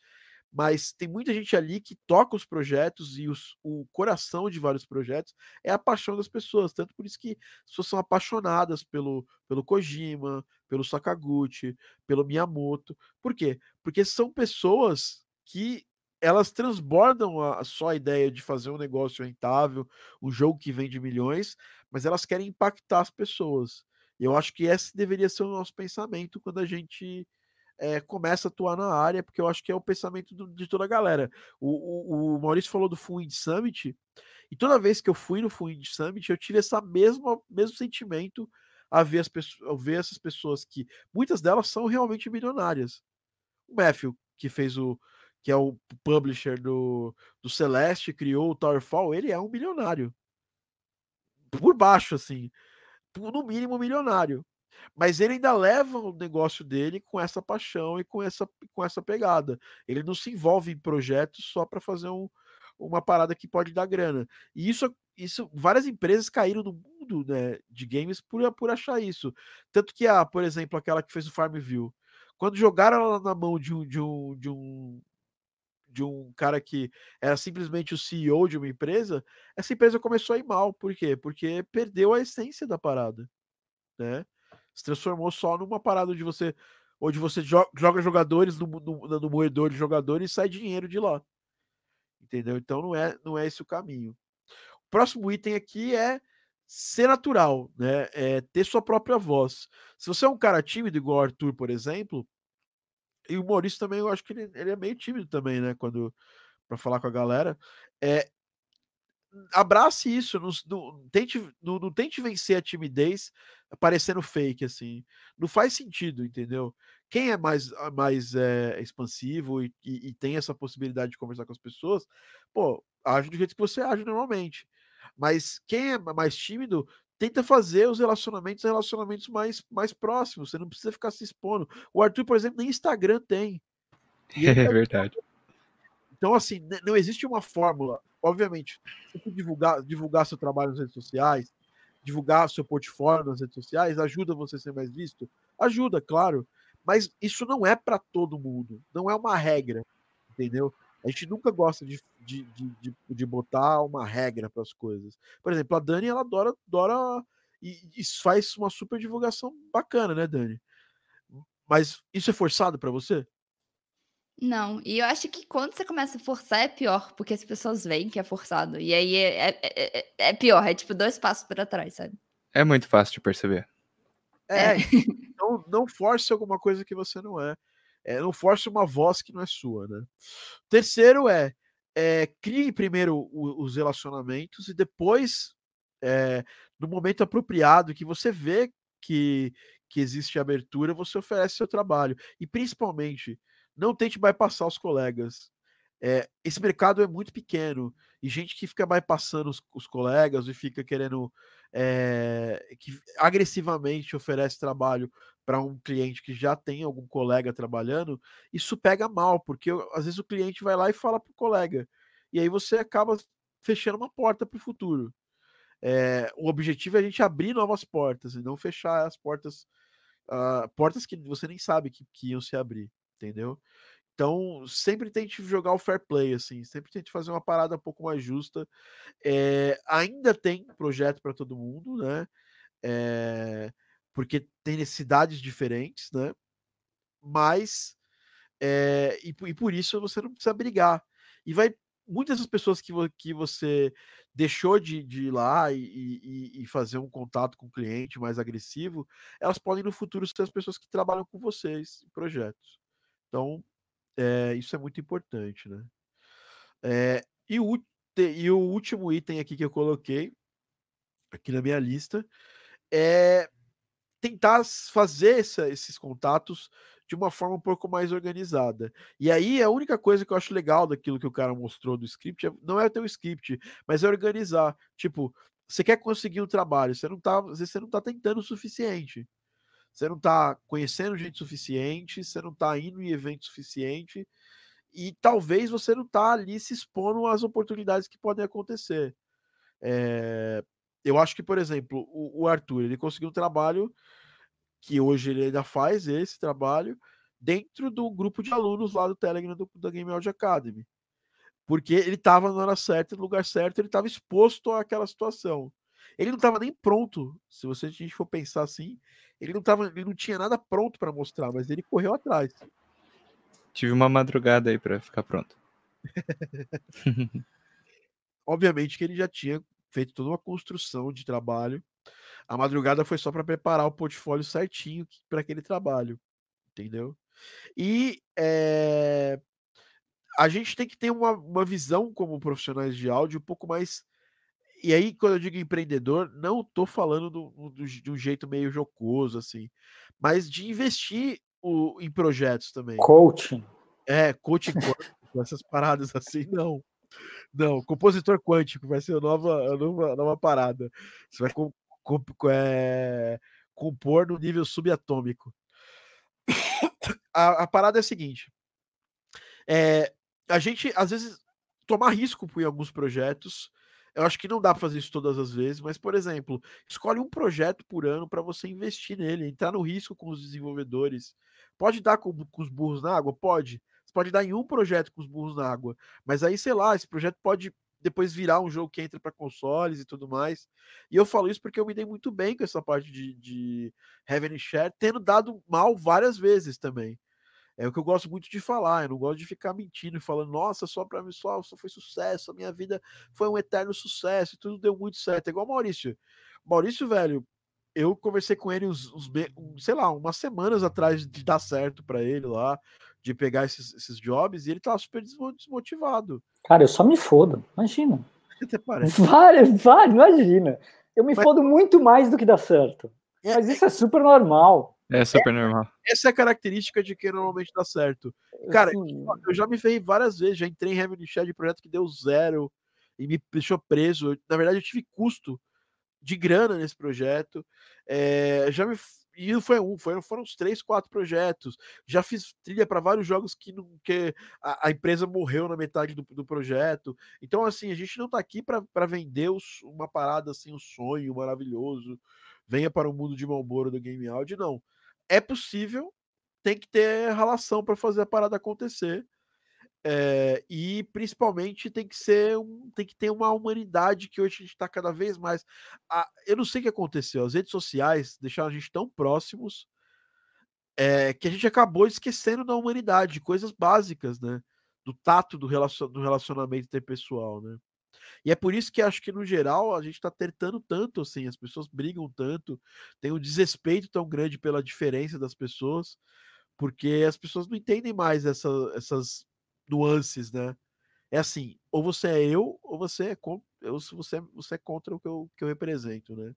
mas tem muita gente ali que toca os projetos e os, o coração de vários projetos é a paixão das pessoas. Tanto por isso que as pessoas são apaixonadas pelo, pelo Kojima, pelo Sakaguchi, pelo Miyamoto. Por quê? Porque são pessoas que elas transbordam a, só a ideia de fazer um negócio rentável, um jogo que vende milhões, mas elas querem impactar as pessoas. E eu acho que esse deveria ser o nosso pensamento quando a gente é, começa a atuar na área, porque eu acho que é o pensamento do, de toda a galera. O, o, o Maurício falou do Full Summit, e toda vez que eu fui no Full Summit, eu tive esse mesmo mesmo a ver, as pessoas, a ver essas pessoas que muitas delas são realmente milionárias. O Matthew, que fez o que é o publisher do, do Celeste, criou o Towerfall, ele é um milionário. Por baixo, assim. No mínimo milionário. Mas ele ainda leva o negócio dele com essa paixão e com essa, com essa pegada. Ele não se envolve em projetos só para fazer um, uma parada que pode dar grana. E isso, isso várias empresas caíram no mundo né, de games por, por achar isso. Tanto que, a, por exemplo, aquela que fez o Farmville, quando jogaram ela na mão de um, de um, de um de um cara que era simplesmente o CEO de uma empresa, essa empresa começou a ir mal. Por quê? Porque perdeu a essência da parada, né? Se transformou só numa parada de você onde você joga jogadores no, no, no, moedor de jogadores e sai dinheiro de lá. Entendeu? Então não é, não é esse o caminho. O próximo item aqui é ser natural, né? É ter sua própria voz. Se você é um cara tímido, igual o Arthur, por exemplo, e o Maurício também, eu acho que ele, ele é meio tímido também, né? Quando para falar com a galera, é abrace isso, não, não tente, não, não, tente vencer a timidez parecendo fake, assim. Não faz sentido, entendeu? Quem é mais, ah, mais é, expansivo e, e, e, tem essa possibilidade de conversar com as pessoas, pô, age do jeito que você age normalmente. Mas quem é mais tímido, tenta fazer os relacionamentos relacionamentos mais, mais próximos. Você não precisa ficar se expondo. O Arthur, por exemplo, nem Instagram tem. É verdade. Então, assim, não existe uma fórmula. Obviamente, você divulgar, divulgar seu trabalho nas redes sociais, divulgar seu portfólio nas redes sociais, ajuda você a ser mais visto? Ajuda, claro. Mas isso não é para todo mundo. Não é uma regra, entendeu? A gente nunca gosta de, de, de, de botar uma regra para as coisas. Por exemplo, a Dani, ela adora, adora e, e faz uma super divulgação bacana, né, Dani? Mas isso é forçado para você? Não, e eu acho que quando você começa a forçar é pior, porque as pessoas veem que é forçado. E aí é, é, é, é pior, é tipo dois passos para trás, sabe? É muito fácil de perceber. É, então não force alguma coisa que você não é. é. Não force uma voz que não é sua, né? Terceiro é, é crie primeiro o, os relacionamentos e depois, é, no momento apropriado, que você vê que, que existe abertura, você oferece seu trabalho. E principalmente, não tente bypassar os colegas. É, esse mercado é muito pequeno e gente que fica bypassando os, os colegas e fica querendo é, que agressivamente oferece trabalho para um cliente que já tem algum colega trabalhando, isso pega mal, porque às vezes o cliente vai lá e fala para o colega, e aí você acaba fechando uma porta para o futuro. É, o objetivo é a gente abrir novas portas e não fechar as portas, uh, portas que você nem sabe que, que iam se abrir, entendeu? Então, sempre tente jogar o fair play, assim, sempre tente fazer uma parada um pouco mais justa. É, ainda tem projeto para todo mundo, né? É, porque tem necessidades diferentes, né? Mas, é, e, e, por isso você não precisa brigar. E vai, muitas das pessoas que, que você deixou de, de ir lá e, e, e, fazer um contato com o cliente mais agressivo, elas podem no futuro ser as pessoas que trabalham com vocês em projetos. Então, é, isso é muito importante, né? É, e, o, e o último item aqui que eu coloquei, aqui na minha lista, é tentar fazer essa, esses contatos de uma forma um pouco mais organizada. E aí a única coisa que eu acho legal daquilo que o cara mostrou do script é, não é ter o script, mas é organizar. Tipo, você quer conseguir um trabalho, você não tá, às vezes você não tá tentando o suficiente. Você não está conhecendo gente suficiente, você não está indo em evento suficiente, e talvez você não está ali se expondo às oportunidades que podem acontecer. É, eu acho que, por exemplo, o, o, Arthur ele conseguiu um trabalho que hoje ele ainda faz esse trabalho dentro do grupo de alunos lá do Telegram do, da Game Audio Academy. Porque ele estava na hora certa, no lugar certo, ele estava exposto àquela situação. Ele não estava nem pronto, se você a gente for pensar assim, ele não tava, ele não tinha nada pronto para mostrar, mas ele correu atrás. Tive uma madrugada aí para ficar pronto. Obviamente que ele já tinha feito toda uma construção de trabalho. A madrugada foi só para preparar o portfólio certinho para aquele trabalho, entendeu? E é, a gente tem que ter uma, uma visão como profissionais de áudio um pouco mais e aí, quando eu digo empreendedor, não estou falando do, do, de um jeito meio jocoso, assim, mas de investir o, em projetos também. Coaching. É, coaching quântico, essas paradas assim, não. Não, compositor quântico vai ser a nova, a nova, a nova parada. Você vai com, com, é, compor no nível subatômico. A, a parada é a seguinte: é, a gente, às vezes, tomar risco em alguns projetos eu acho que não dá para fazer isso todas as vezes, mas, por exemplo, escolhe um projeto por ano para você investir nele, entrar no risco com os desenvolvedores. Pode dar com, com, os burros na água? Pode. Você pode dar em um projeto com os burros na água, mas aí, sei lá, esse projeto pode depois virar um jogo que entra para consoles e tudo mais. E eu falo isso porque eu me dei muito bem com essa parte de, de Heaven Share, tendo dado mal várias vezes também. É o que eu gosto muito de falar, eu não gosto de ficar mentindo e falando, nossa, só para mim só, só foi sucesso, a minha vida foi um eterno sucesso, tudo deu muito certo. É igual o Maurício. Maurício, velho, eu conversei com ele uns, uns sei lá, umas semanas atrás de dar certo para ele lá, de pegar esses, esses jobs, e ele tava super desmotivado. Cara, eu só me fodo, imagina. Até parece. Várias, várias, imagina. Eu me Mas... fodo muito mais do que dá certo. É, Mas isso é super normal. É super normal. Essa é a característica de quem normalmente dá certo. Cara, eu já me ferrei várias vezes, já entrei em Heaven Share de projeto que deu zero e me deixou preso. Na verdade, eu tive custo de grana nesse projeto. É, já me e foi um, foram, foram uns três, quatro projetos. Já fiz trilha para vários jogos que, não, que a, a, empresa morreu na metade do, do projeto. Então, assim, a gente não está aqui para vender os, uma parada assim, um sonho maravilhoso. Venha para o mundo de Malboro do Game Audio, não é possível, tem que ter relação para fazer a parada acontecer. É, e principalmente tem que ser um, tem que ter uma humanidade que hoje a gente está cada vez mais. A, eu não sei o que aconteceu, as redes sociais deixaram a gente tão próximos é, que a gente acabou esquecendo da humanidade, de coisas básicas, né? Do tato do, relacion, do relacionamento interpessoal, né? E é por isso que acho que, no geral, a gente está tentando tanto, assim, as pessoas brigam tanto, tem um desrespeito tão grande pela diferença das pessoas, porque as pessoas não entendem mais essa, essas nuances, né? É assim, ou você é eu, ou você é, contra, você, é, você é contra o que eu, que eu represento, né?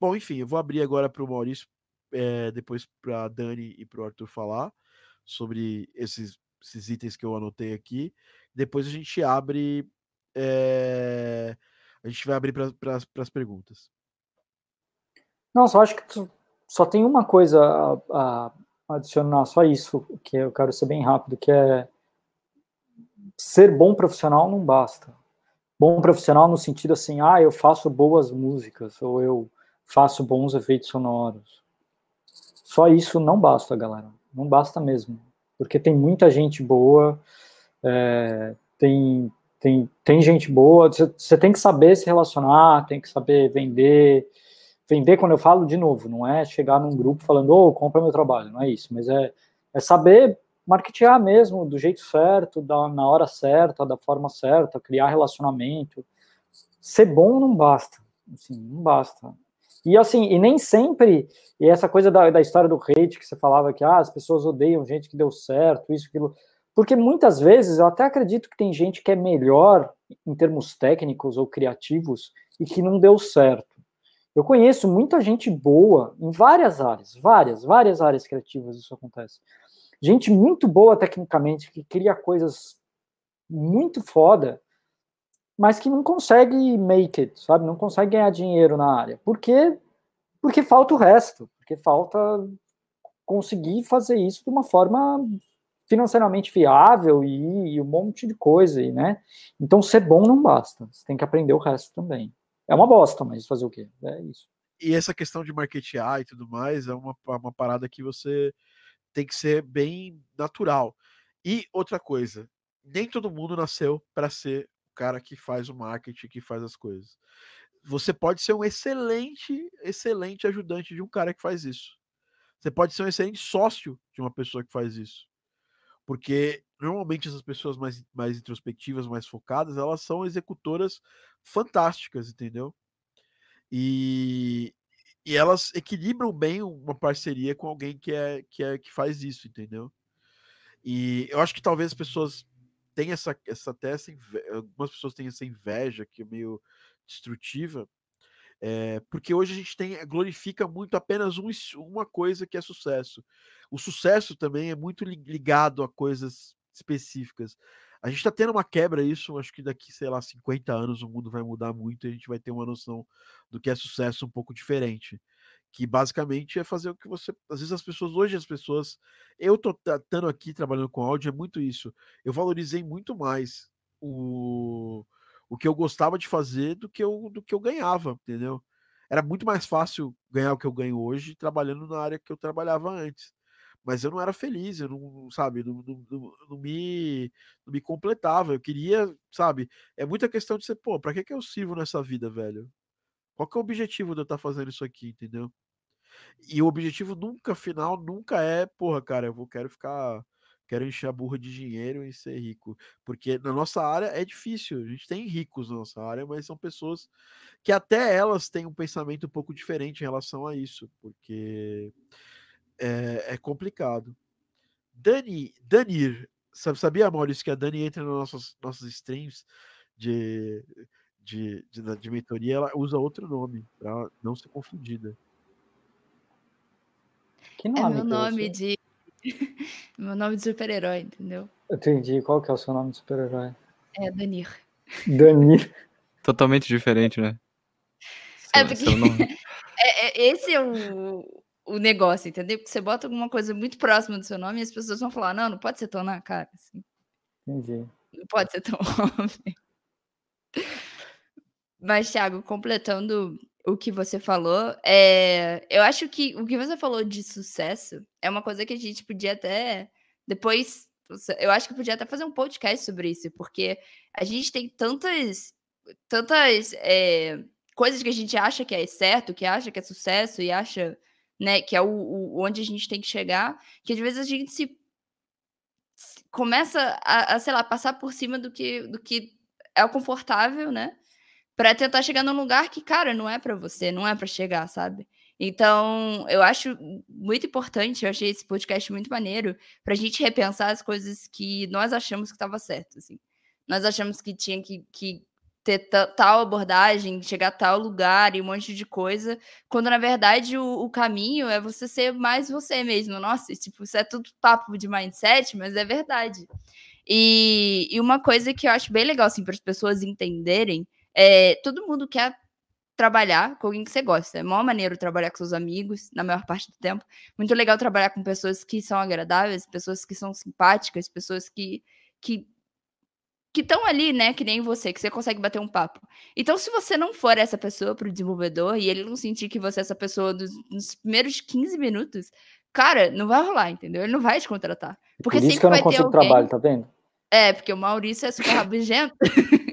Bom, enfim, eu vou abrir agora para o Maurício, é, depois para a Dani e para o Arthur falar sobre esses, esses itens que eu anotei aqui. Depois a gente abre. É, a gente vai abrir para as perguntas. Não, só acho que só tem uma coisa a, a adicionar, só isso, que eu quero ser bem rápido, que é ser bom profissional não basta. Bom profissional no sentido assim, ah, eu faço boas músicas, ou eu faço bons efeitos sonoros. Só isso não basta, galera. Não basta mesmo. Porque tem muita gente boa, é, tem, tem, tem gente boa, você tem que saber se relacionar, tem que saber vender. Vender, quando eu falo de novo, não é chegar num grupo falando, ô, oh, compra meu trabalho, não é isso, mas é, é saber marketear mesmo, do jeito certo, da, na hora certa, da forma certa, criar relacionamento. Ser bom não basta, assim, não basta. E assim, e nem sempre, e essa coisa da, da história do hate que você falava que ah, as pessoas odeiam gente que deu certo, isso, aquilo. Porque muitas vezes eu até acredito que tem gente que é melhor em termos técnicos ou criativos e que não deu certo. Eu conheço muita gente boa em várias áreas, várias, várias áreas criativas isso acontece gente muito boa tecnicamente, que cria coisas muito foda, mas que não consegue make it, sabe? Não consegue ganhar dinheiro na área. Por quê? Porque falta o resto, porque falta conseguir fazer isso de uma forma financeiramente viável e, e um monte de coisa, né? Então, ser bom não basta, você tem que aprender o resto também. É uma bosta, mas fazer o quê? É isso. E essa questão de marketear e tudo mais é uma, uma parada que você tem que ser bem natural. E outra coisa, nem todo mundo nasceu para ser o cara que faz o marketing, que faz as coisas. Você pode ser um excelente, excelente ajudante de um cara que faz isso. Você pode ser um excelente sócio de uma pessoa que faz isso. Porque normalmente essas pessoas mais, mais introspectivas, mais focadas, elas são executoras fantásticas, entendeu? E, e elas equilibram bem uma parceria com alguém que é que é que faz isso, entendeu? E eu acho que talvez as pessoas tenham essa, essa até essa inveja, algumas pessoas têm essa inveja que é meio destrutiva, é, porque hoje a gente tem glorifica muito apenas um, uma coisa que é sucesso. O sucesso também é muito ligado a coisas específicas. A gente está tendo uma quebra isso, acho que daqui, sei lá, 50 anos o mundo vai mudar muito e a gente vai ter uma noção do que é sucesso um pouco diferente. Que basicamente é fazer o que você. Às vezes as pessoas, hoje as pessoas. Eu tô estando aqui trabalhando com áudio, é muito isso. Eu valorizei muito mais o, o que eu gostava de fazer do que eu, do que eu ganhava, entendeu? Era muito mais fácil ganhar o que eu ganho hoje trabalhando na área que eu trabalhava antes mas eu não era feliz, eu não, sabe, não, não, não, não, me, não me completava. Eu queria, sabe, é muita questão de ser, pô, pra que, que eu sirvo nessa vida, velho? Qual que é o objetivo de eu estar fazendo isso aqui, entendeu? E o objetivo nunca, final, nunca é, porra, cara, eu vou, quero ficar, quero encher a burra de dinheiro e ser rico. Porque na nossa área é difícil, a gente tem ricos na nossa área, mas são pessoas que até elas têm um pensamento um pouco diferente em relação a isso, porque é, é complicado. Dani, Danir, sabia, Maurício, que a Dani entra nos nossos, nossos streams de, de, de, de mentoria, ela usa outro nome, para não ser confundida. Que nome? É meu nome de. meu nome de super-herói, entendeu? Entendi. Qual que é o seu nome de super-herói? É Danir. Danir. Totalmente diferente, né? É porque. é, é, esse é o, o negócio, entendeu? Porque você bota alguma coisa muito próxima do seu nome e as pessoas vão falar, não, não pode ser tão na cara. Assim. Entendi. Não pode ser tão óbvio. Mas, Thiago, completando o que você falou, é... eu acho que o que você falou de sucesso é uma coisa que a gente podia até depois. Eu acho que podia até fazer um podcast sobre isso, porque a gente tem tantas, tantas é, coisas que a gente acha que é certo, que acha que é sucesso e acha né? Que é o, o, onde a gente tem que chegar, que às vezes a gente se começa a, a, sei lá, passar por cima do que, do que é o confortável, né? Para tentar chegar num lugar que, cara, não é para você, não é para chegar, sabe? Então, eu acho muito importante, eu achei esse podcast muito maneiro, para a gente repensar as coisas que nós achamos que estava certo, assim. Nós achamos que tinha que, que ter tal abordagem, chegar a tal lugar e um monte de coisa, quando na verdade o, o, caminho é você ser mais você mesmo. Nossa, tipo, isso é tudo papo de mindset, mas é verdade. E, e uma coisa que eu acho bem legal, assim, para as pessoas entenderem, é todo mundo quer trabalhar com alguém que você gosta. É maior maneiro trabalhar com seus amigos, na maior parte do tempo. Muito legal trabalhar com pessoas que são agradáveis, pessoas que são simpáticas, pessoas que que que estão ali, né, que nem você, que você consegue bater um papo. Então, se você não for essa pessoa para o desenvolvedor e ele não sentir que você é essa pessoa dos, nos primeiros 15 minutos, cara, não vai rolar, entendeu? Ele não vai te contratar. Porque Por isso sempre que eu não vai ter consigo alguém... trabalho, tá vendo? É, porque o Maurício é super rabugento.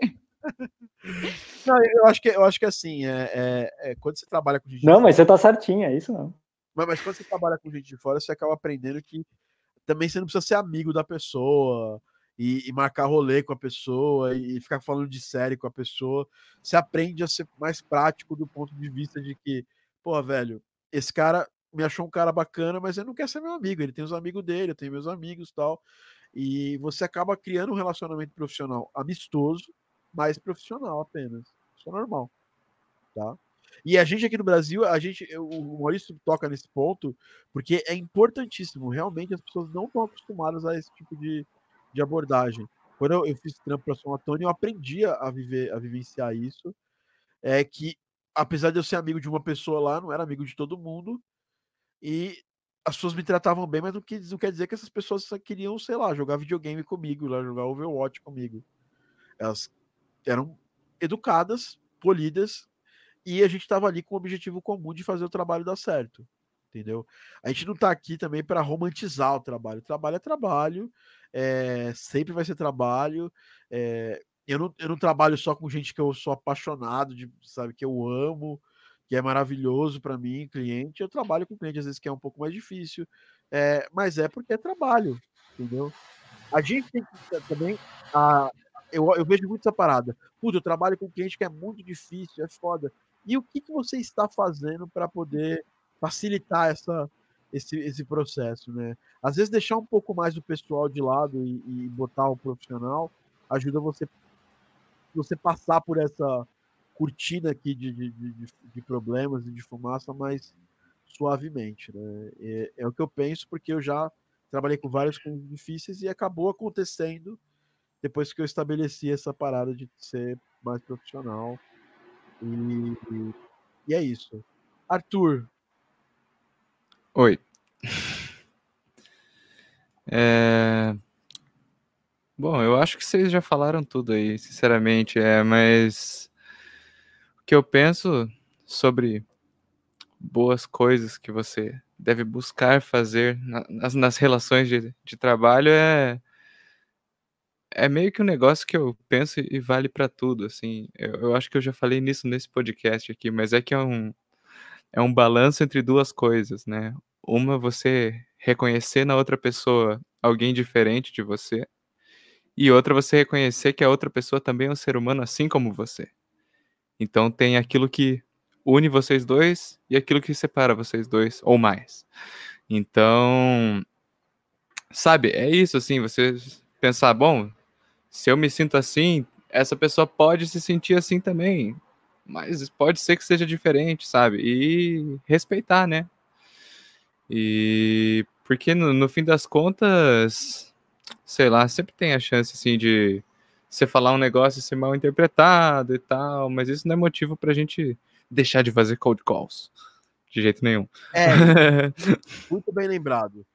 Não, eu acho que eu acho que assim, é, é, é quando você trabalha com gente Não, mas fora, você tá certinho, é isso não. mas, mas quando você trabalha com gente de fora, você acaba aprendendo que também você não precisa ser amigo da pessoa e, e marcar rolê com a pessoa e, ficar falando de série com a pessoa. Você aprende a ser mais prático do ponto de vista de que, pô, velho, esse cara me achou um cara bacana, mas ele não quer ser meu amigo. Ele tem os amigos dele, eu tenho meus amigos tal. E você acaba criando um relacionamento profissional amistoso, mais profissional apenas. Isso é normal, tá? E a gente aqui no Brasil, a gente, o Maurício toca nesse ponto, porque é importantíssimo. Realmente as pessoas não estão acostumadas a esse tipo de, de abordagem. Quando eu, eu fiz trampo para São Antônio, eu aprendi a viver, a vivenciar isso. É que, apesar de eu ser amigo de uma pessoa lá, não era amigo de todo mundo. E as pessoas me tratavam bem, mas não quer, não quer dizer que essas pessoas queriam, sei lá, jogar videogame comigo, lá, jogar Overwatch comigo. Elas eram educadas, polidas, e a gente estava ali com o objetivo comum de fazer o trabalho dar certo. Entendeu? A gente não está aqui também para romantizar o trabalho. Trabalho é trabalho, é, sempre vai ser trabalho. É, eu, não, eu não trabalho só com gente que eu sou apaixonado, de, sabe, que eu amo, que é maravilhoso para mim, cliente. Eu trabalho com cliente, às vezes, que é um pouco mais difícil, é, mas é porque é trabalho, entendeu? A gente tem que também. A, eu, eu vejo muito essa parada. Puta, eu trabalho com cliente que é muito difícil, é foda. E o que, que você está fazendo para poder facilitar essa, esse, esse processo, né? Às vezes deixar um pouco mais o pessoal de lado e, e botar o profissional ajuda você você passar por essa cortina aqui de, de, de, de problemas e de fumaça mais suavemente, né? É, é, o que eu penso porque eu já trabalhei com vários difíceis e acabou acontecendo depois que eu estabeleci essa parada de ser mais profissional. E, e é isso. Arthur. Oi. É... Bom, eu acho que vocês já falaram tudo aí, sinceramente, é, mas o que eu penso sobre boas coisas que você deve buscar fazer nas, nas relações de, de trabalho é é meio que um negócio que eu penso e vale para tudo, assim. Eu, eu, acho que eu já falei nisso nesse podcast aqui, mas é que é um, é um balanço entre duas coisas, né? Uma, você reconhecer na outra pessoa alguém diferente de você, e outra, você reconhecer que a outra pessoa também é um ser humano assim como você. Então tem aquilo que une vocês dois e aquilo que separa vocês dois, ou mais. Então, sabe, é isso, assim, você pensar, bom, se eu me sinto assim, essa pessoa pode se sentir assim também. Mas pode ser que seja diferente, sabe? E respeitar, né? E porque no, no fim das contas, sei lá, sempre tem a chance assim de você falar um negócio e ser mal interpretado e tal, mas isso não é motivo pra gente deixar de fazer cold calls. De jeito nenhum. É, muito bem lembrado.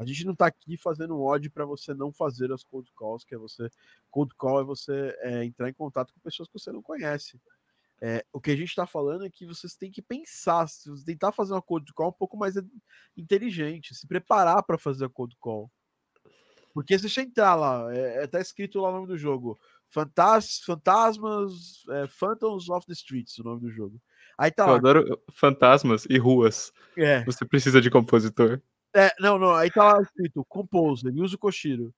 A gente não está aqui fazendo ódio para você não fazer as cold calls, que é você. Cold call é você é, entrar em contato com pessoas que você não conhece. É, o que a gente está falando é que vocês têm que pensar, tentar fazer uma cold call um pouco mais inteligente, se preparar para fazer a cold call. Porque se você entrar lá, é, é, tá escrito lá o nome do jogo: Fantas, Fantasmas, é, Phantoms of the Streets, o nome do jogo. Aí tá Eu lá. adoro fantasmas e ruas. É. Você precisa de compositor. É, não, não, aí tá lá escrito Composer, Yuzo Koshiro.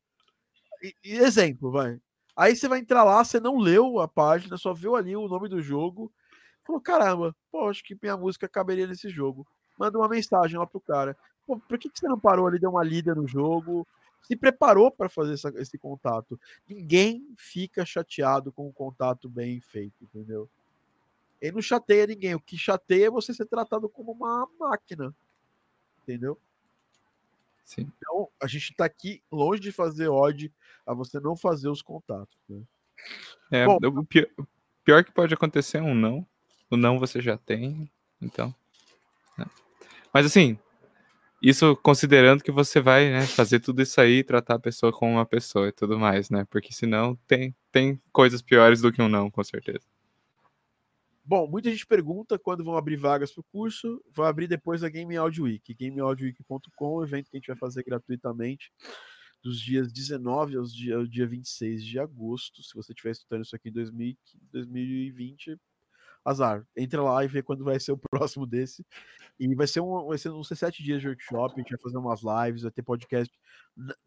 E, e exemplo, vai. Aí você vai entrar lá, você não leu a página, só viu ali o nome do jogo. Falou, caramba, pô, acho que minha música caberia nesse jogo. Manda uma mensagem lá pro cara. Pô, por que, que você não parou ali, deu uma lida no jogo? Se preparou para fazer essa, esse contato. Ninguém fica chateado com um contato bem feito, entendeu? Ele não chateia ninguém. O que chateia é você ser tratado como uma máquina. Entendeu? Sim. Então, a gente está aqui longe de fazer ódio a você não fazer os contatos. Né? É, Bom, o pior, o pior, que pode acontecer é um não. O não você já tem, então. Né? Mas assim, isso considerando que você vai né, fazer tudo isso aí, tratar a pessoa como uma pessoa e tudo mais, né? Porque senão tem, tem coisas piores do que um não, com certeza. Bom, muita gente pergunta quando vão abrir vagas para o curso. Vai abrir depois a Game Audio Week. GameAudioWeek.com, evento que a gente vai fazer gratuitamente dos dias 19 aos dia, ao dia 26 de agosto. Se você estiver estudando isso aqui em 2020, azar. Entra lá e vê quando vai ser o próximo desse. E vai ser um, vai ser, ser sete dias de workshop. A gente vai fazer umas lives, vai ter podcast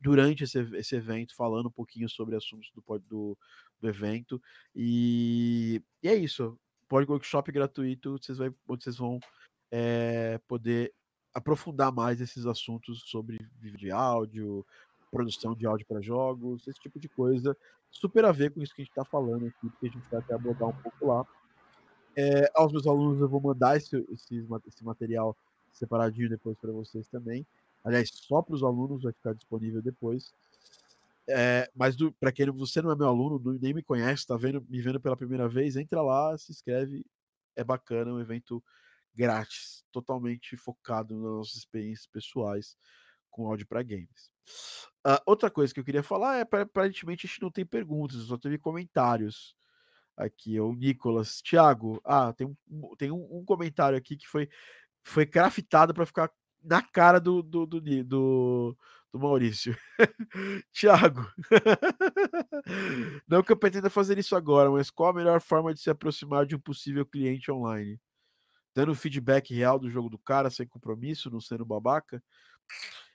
durante esse, esse evento, falando um pouquinho sobre assuntos do, do, do evento. E, e é isso pode workshop gratuito, vocês, vai, onde vocês vão é, poder aprofundar mais esses assuntos sobre vídeo de áudio, produção de áudio para jogos, esse tipo de coisa. Super a ver com isso que a gente está falando aqui, porque a gente vai até abordar um pouco lá. É, aos meus alunos eu vou mandar esse, esse, esse material separadinho depois para vocês também. Aliás, só para os alunos vai ficar disponível depois. É, mas para quem você não é meu aluno, nem me conhece, está vendo, me vendo pela primeira vez, entra lá, se inscreve, é bacana, é um evento grátis, totalmente focado nas nossas experiências pessoais com áudio para games. Uh, outra coisa que eu queria falar é, aparentemente a gente não tem perguntas, só teve comentários. Aqui, o Nicolas, Thiago, ah, tem, um, tem um, um comentário aqui que foi, foi craftado para ficar na cara do, do, do, do, do Maurício. Tiago, não que eu pretenda fazer isso agora, mas qual a melhor forma de se aproximar de um possível cliente online? Dando feedback real do jogo do cara, sem compromisso, não sendo babaca?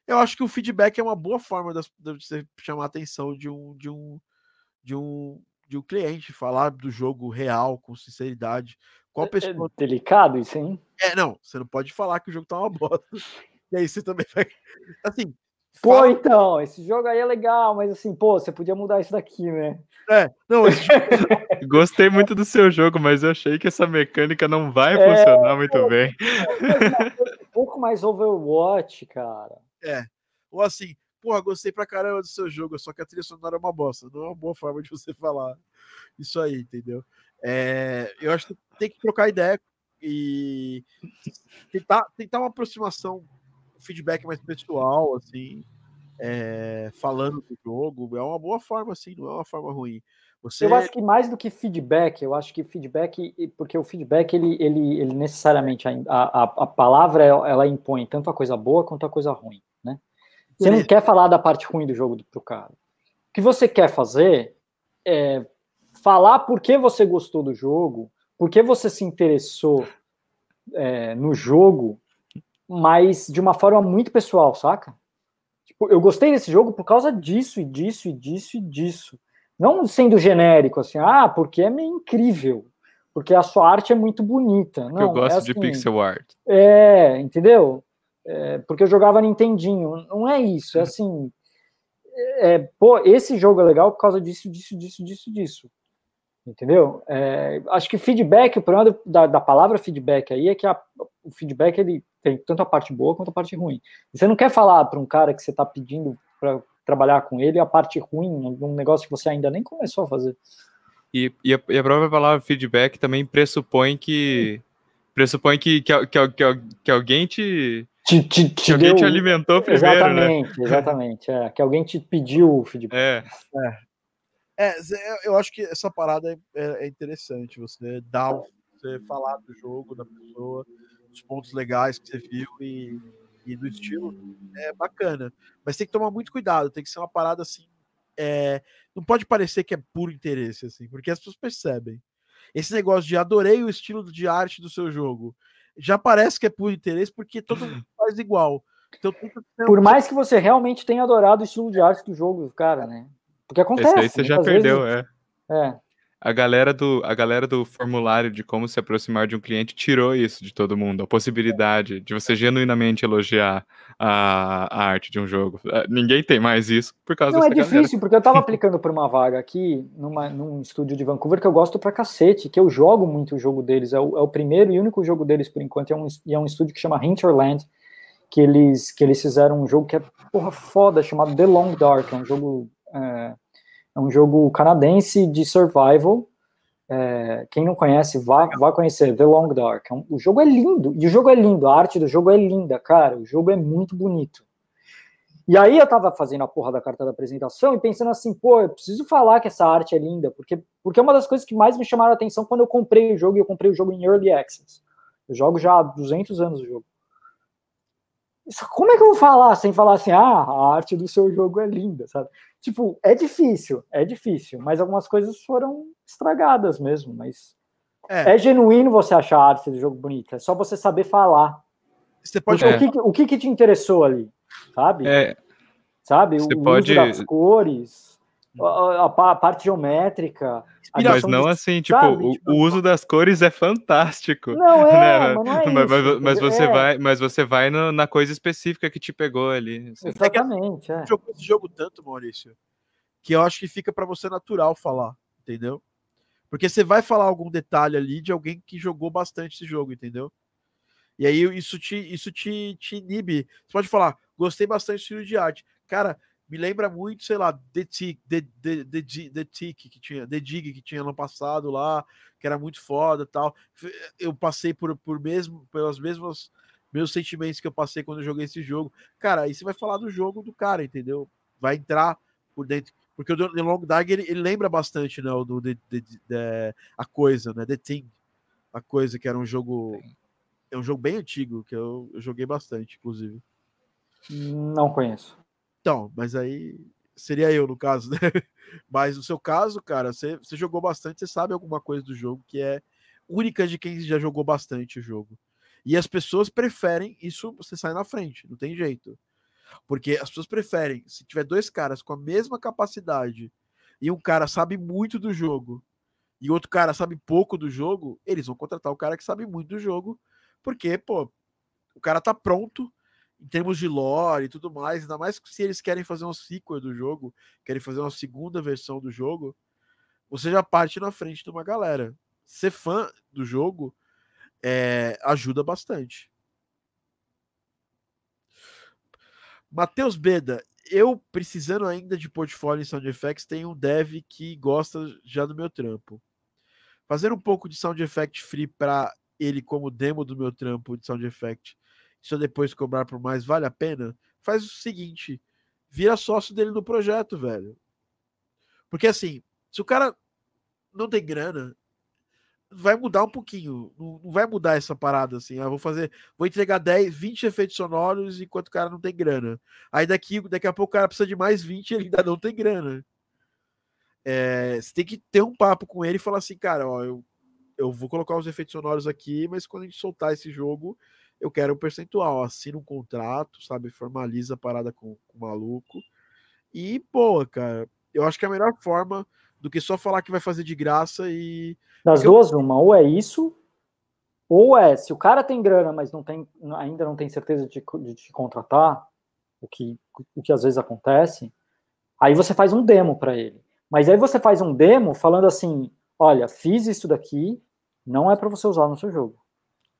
Eu acho que o feedback é uma boa forma de você chamar a atenção de um, de um, de um, de um cliente, falar do jogo real, com sinceridade. Qual é, pessoa... É delicado isso, hein? É, não, você não pode falar que o jogo tá uma bosta. E aí você também vai. Assim, Pô, Fala... então, esse jogo aí é legal, mas assim, pô, você podia mudar isso daqui, né? É, não, esse... Gostei muito do seu jogo, mas eu achei que essa mecânica não vai é, funcionar muito pô, bem. um pouco mais Overwatch, cara. É, ou assim, porra, gostei pra caramba do seu jogo, só que a trilha sonora é uma bosta. Não é uma boa forma de você falar isso aí, entendeu? É, eu acho que tem que trocar ideia e tentar, tentar uma aproximação feedback mais pessoal, assim, é, falando do jogo, é uma boa forma, assim, não é uma forma ruim. Você... Eu acho que mais do que feedback, eu acho que feedback, porque o feedback, ele, ele, ele necessariamente, a, a, a palavra, ela impõe tanto a coisa boa quanto a coisa ruim, né? Você não quer falar da parte ruim do jogo pro cara. O que você quer fazer é falar por que você gostou do jogo, por que você se interessou é, no jogo mas de uma forma muito pessoal, saca? Tipo, eu gostei desse jogo por causa disso, e disso, e disso, e disso. Não sendo genérico, assim, ah, porque é meio incrível, porque a sua arte é muito bonita. Não, eu gosto é assim, de pixel art. É, entendeu? É, porque eu jogava Nintendinho. Não é isso, é assim. É, pô, esse jogo é legal por causa disso, disso, disso, disso, disso. Entendeu? É, acho que feedback, o problema da, da palavra feedback aí é que a, o feedback ele tem tanto a parte boa quanto a parte ruim. Você não quer falar para um cara que você está pedindo para trabalhar com ele a parte ruim, um negócio que você ainda nem começou a fazer. E, e, a, e a própria palavra feedback também pressupõe que pressupõe que, que, que, que, que alguém te, te, te, te que alguém deu... te alimentou primeiro, exatamente, né? Exatamente, é, que alguém te pediu o feedback. É. é. É, eu acho que essa parada é, é interessante, você dar, você falar do jogo, da pessoa, dos pontos legais que você viu e, e do estilo, é bacana. Mas tem que tomar muito cuidado, tem que ser uma parada assim. É, não pode parecer que é puro interesse, assim, porque as pessoas percebem. Esse negócio de adorei o estilo de arte do seu jogo, já parece que é puro interesse, porque todo mundo faz igual. Então, Por mais que você realmente tenha adorado o estilo de arte do jogo, cara, né? Porque acontece. Esse aí você já perdeu, vezes- é. É. A galera, do, a galera do formulário de como se aproximar de um cliente tirou isso de todo mundo, a possibilidade de você genuinamente elogiar a, a arte de um jogo. Ah, Ninguém tem mais isso por causa Não, é galera. difícil, porque eu tava aplicando por uma vaga aqui, numa, num estúdio de Vancouver, que eu gosto pra cacete, que eu jogo muito o jogo deles. É o, é o primeiro e único jogo deles por enquanto, é um, e é um estúdio que chama Hinterland, que eles, que eles fizeram um jogo que é porra foda, chamado The Long Dark. É um jogo. É, é um jogo canadense de survival. É, quem não conhece, vá, vá conhecer The Long Dark. É um- o jogo é lindo, e o jogo é lindo, a arte do jogo é linda, cara. O jogo é muito bonito. E aí eu tava fazendo a porra da carta da apresentação e pensando assim, pô, eu preciso falar que essa arte é linda, porque, porque é uma das coisas que mais me chamaram a atenção quando eu comprei o jogo, e eu comprei o jogo em Early Access. Eu jogo já há 200 anos o jogo. Como é que eu vou falar sem falar assim, ah, a arte do seu jogo é linda, sabe? Tipo, é difícil, é difícil, mas algumas coisas foram estragadas mesmo, mas É, é genuíno você achar a arte do jogo bonita, é só você saber falar. você pode. É. o, que, o que que te interessou ali, sabe? É, sabe? Você o pode- uso das cores, a, a parte geométrica. Mas não assim, tipo, sabe? o, Tipo, o uso das cores é fantástico. Não é, né? mas não é Mas, mas- isso. mas você É, vai, mas você vai no- na coisa específica que te pegou ali. Você- Exatamente, é. jogou esse jogo tanto, Maurício, que eu acho que fica pra você natural falar, entendeu? Porque você vai falar algum detalhe ali de alguém que jogou bastante esse jogo, entendeu? E aí isso te, isso te, te inibe. Você pode falar, gostei bastante do estilo de arte. Cara, me lembra muito, sei lá, The Tick, The, The, The, The Tick que tinha, The Dig que tinha ano passado lá, que era muito foda e tal. Eu passei por, por mesmo, pelas mesmas meus sentimentos que eu passei quando eu joguei esse jogo. Cara, aí você vai falar do jogo do cara, entendeu? Vai entrar por dentro. Porque o The Long Dark ele, ele lembra bastante, né? Do a coisa, né? The Thing. A coisa que era um jogo. É um jogo bem antigo, que eu, eu joguei bastante, inclusive. Não conheço. Então, mas aí seria eu no caso, né? Mas no seu caso, cara, você, você jogou bastante, você sabe alguma coisa do jogo que é única de quem já jogou bastante o jogo. E as pessoas preferem isso, você sai na frente, não tem jeito. Porque as pessoas preferem, se tiver dois caras com a mesma capacidade e um cara sabe muito do jogo e outro cara sabe pouco do jogo, eles vão contratar o cara que sabe muito do jogo, porque, pô, o cara tá pronto em termos de lore e tudo mais, ainda mais se eles querem fazer um sequel do jogo, querem fazer uma segunda versão do jogo, você já parte na frente de uma galera. Ser fã do jogo é, ajuda bastante. Matheus Beda, eu precisando ainda de portfólio em Sound Effects, tenho um dev que gosta já do meu trampo. Fazer um pouco de Sound Effect free para ele como demo do meu trampo de Sound Effect se eu depois cobrar por mais, vale a pena? Faz o seguinte, vira sócio dele no projeto, velho. Porque assim, se o cara não tem grana, vai mudar um pouquinho. Não, vai mudar essa parada assim. Ah, vou fazer, vou entregar 10, 20 efeitos sonoros enquanto o cara não tem grana. Aí daqui, daqui a pouco o cara precisa de mais 20 e ele ainda não tem grana. É, você tem que ter um papo com ele e falar assim, cara, ó, eu, eu vou colocar os efeitos sonoros aqui, mas quando a gente soltar esse jogo, eu quero um percentual. Assina um contrato, sabe? Formaliza a parada com, com o maluco. E, pô, cara, eu acho que é a melhor forma do que só falar que vai fazer de graça e. Das Eu- duas, uma, ou é isso, ou é, se o cara tem grana, mas não tem, ainda não tem certeza de, de te contratar, o que, o que às vezes acontece, aí você faz um demo para ele. Mas aí você faz um demo falando assim: olha, fiz isso daqui, não é para você usar no seu jogo.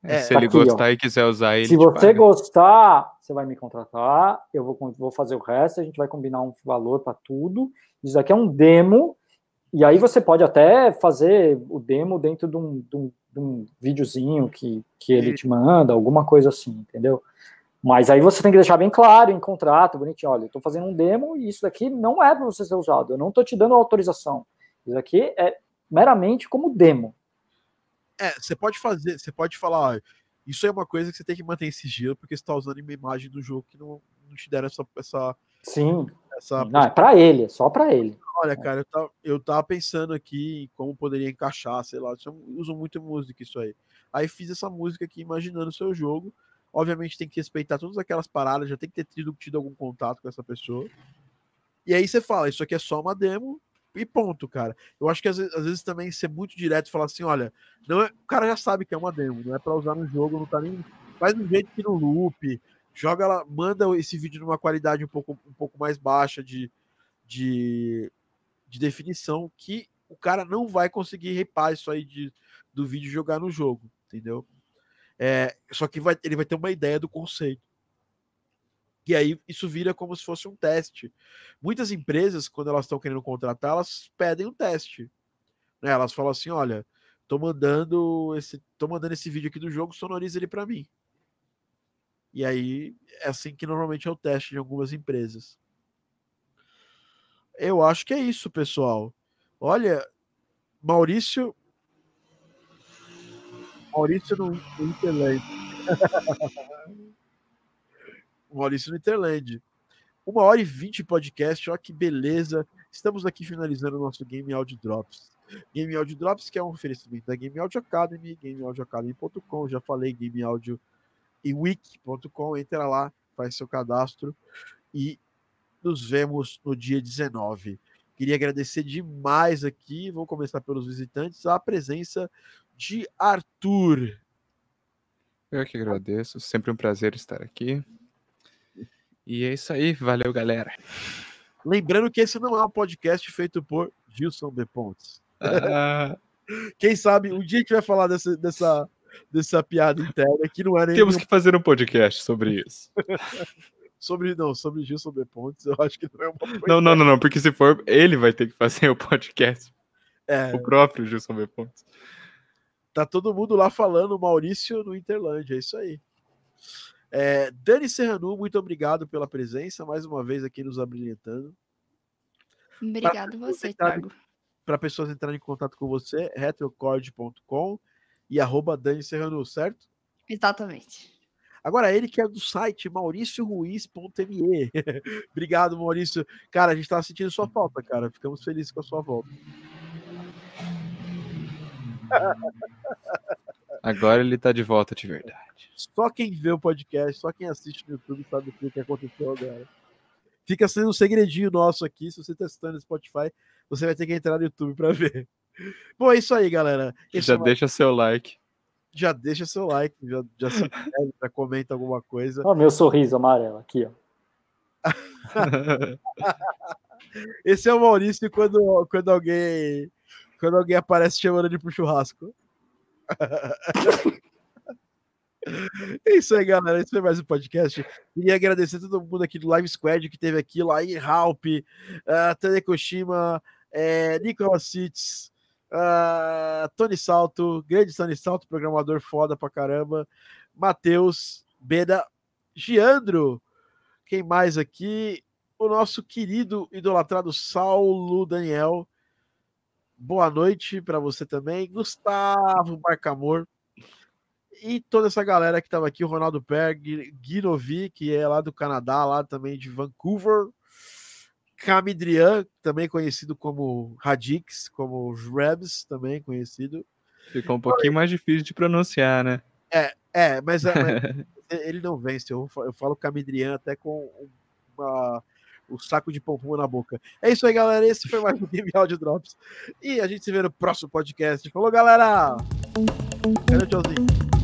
É, se ele aqui, ó. gostar e quiser usar ele. Se você paga. gostar, você vai me contratar, eu vou, vou fazer o resto, a gente vai combinar um valor para tudo. Isso aqui é um demo, e aí você pode até fazer o demo dentro de um, de um, de um videozinho que, que ele te manda, alguma coisa assim, entendeu? Mas aí você tem que deixar bem claro em contrato, bonitinho, olha, eu estou fazendo um demo e isso daqui não é para você ser usado, eu não estou te dando autorização. Isso aqui é meramente como demo. É, você pode fazer, você pode falar, ó, isso é uma coisa que você tem que manter em sigilo, porque você está usando uma imagem do jogo que não, não te deram essa. essa, Sim, essa não, é para ele, é só para ele. Olha, cara, eu tava, eu tava pensando aqui em como poderia encaixar, sei lá, eu uso muito música isso aí. Aí fiz essa música aqui imaginando o seu jogo. Obviamente tem que respeitar todas aquelas paradas, já tem que ter tido, tido algum contato com essa pessoa. E aí você fala, isso aqui é só uma demo e ponto, cara. Eu acho que às vezes, às vezes também ser muito direto e falar assim, olha, não é, o cara já sabe que é uma demo, não é para usar no jogo, não tá nem faz um jeito que no loop, joga lá, manda esse vídeo numa qualidade um pouco, um pouco mais baixa de, de, de definição que o cara não vai conseguir repar isso aí de, do vídeo jogar no jogo, entendeu? É, só que vai, ele vai ter uma ideia do conceito. E aí isso vira como se fosse um teste. Muitas empresas, quando elas estão querendo contratar, elas pedem um teste. Né? Elas falam assim: olha, tô mandando esse, tô mandando esse vídeo aqui do jogo, sonoriza ele para mim. E aí é assim que normalmente é o teste de algumas empresas. Eu acho que é isso, pessoal. Olha, Maurício. Maurício no Interland. Maurício Interland. Uma hora e vinte podcast, olha que beleza. Estamos aqui finalizando o nosso Game Audio Drops. Game Audio Drops, que é um oferecimento da Game Audio Academy, gameaudioacademy.com. Já falei, Game Audio e wiki.com, entra lá, faz seu cadastro e nos vemos no dia 19. Queria agradecer demais aqui, vou começar pelos visitantes, a presença de Arthur. Eu que agradeço, sempre um prazer estar aqui. E é isso aí, valeu galera. Lembrando que esse não é um podcast feito por Gilson B. Pontes. Ah. Quem sabe um dia a gente vai falar dessa, dessa, dessa piada interna que não é nem. Temos que fazer um podcast sobre isso. sobre não, sobre Gilson B. Pontes, eu acho que não é uma coisa. Não, não, não, não, porque se for, ele vai ter que fazer o podcast. É. O próprio Gilson B. Pontes. Tá todo mundo lá falando Maurício no Interland, é isso aí. É, Dani Serranu, muito obrigado pela presença, mais uma vez aqui nos abrilhantando. Obrigado pra você, Thiago. Para pessoas entrarem em contato com você, retrocord.com e arroba Dani Serranu, certo? Exatamente. Agora, ele que é do site mauricioruiz.me. Obrigado, Maurício. Cara, a gente tá sentindo sua falta, cara. Ficamos felizes com a sua volta. Agora ele tá de volta de verdade. Só quem vê o podcast, só quem assiste no YouTube sabe o que aconteceu agora. Fica sendo um segredinho nosso aqui. Se você tá assistindo no Spotify, você vai ter que entrar no YouTube para ver. Bom, é isso aí, galera. Esse já é deixa seu like. Já deixa seu like, já, já se inscreve, já comenta alguma coisa. Olha meu sorriso amarelo aqui, ó. Esse é o Maurício quando, quando alguém quando alguém aparece chamando ele pro churrasco. É isso aí, galera. Esse foi mais um podcast. Queria agradecer a todo mundo aqui do Live Squad que teve aqui, em Halp, uh, Tanekoshima, é, Nicolas Sitz, uh, Tony Salto, grande Tony Salto, programador foda pra caramba, Matheus, Beda, Giandro, quem mais aqui? O nosso querido idolatrado Saulo Daniel. Boa noite para você também. Gustavo Barcamor. E toda essa galera que estava aqui, o Ronaldo Perg, Guinovi, que é lá do Canadá, lá também de Vancouver. Camidrian, também conhecido como Radix, como Rebs, também conhecido. Ficou um pouquinho mais difícil de pronunciar, né? É, é, mas, é, mas ele não vence. Eu, eu falo Camidrian até com uma, o saco de pompom na boca. É isso aí, galera. Esse foi mais um Game Audio Drops. E a gente se vê no próximo podcast. Falou, galera! Tchauzinho?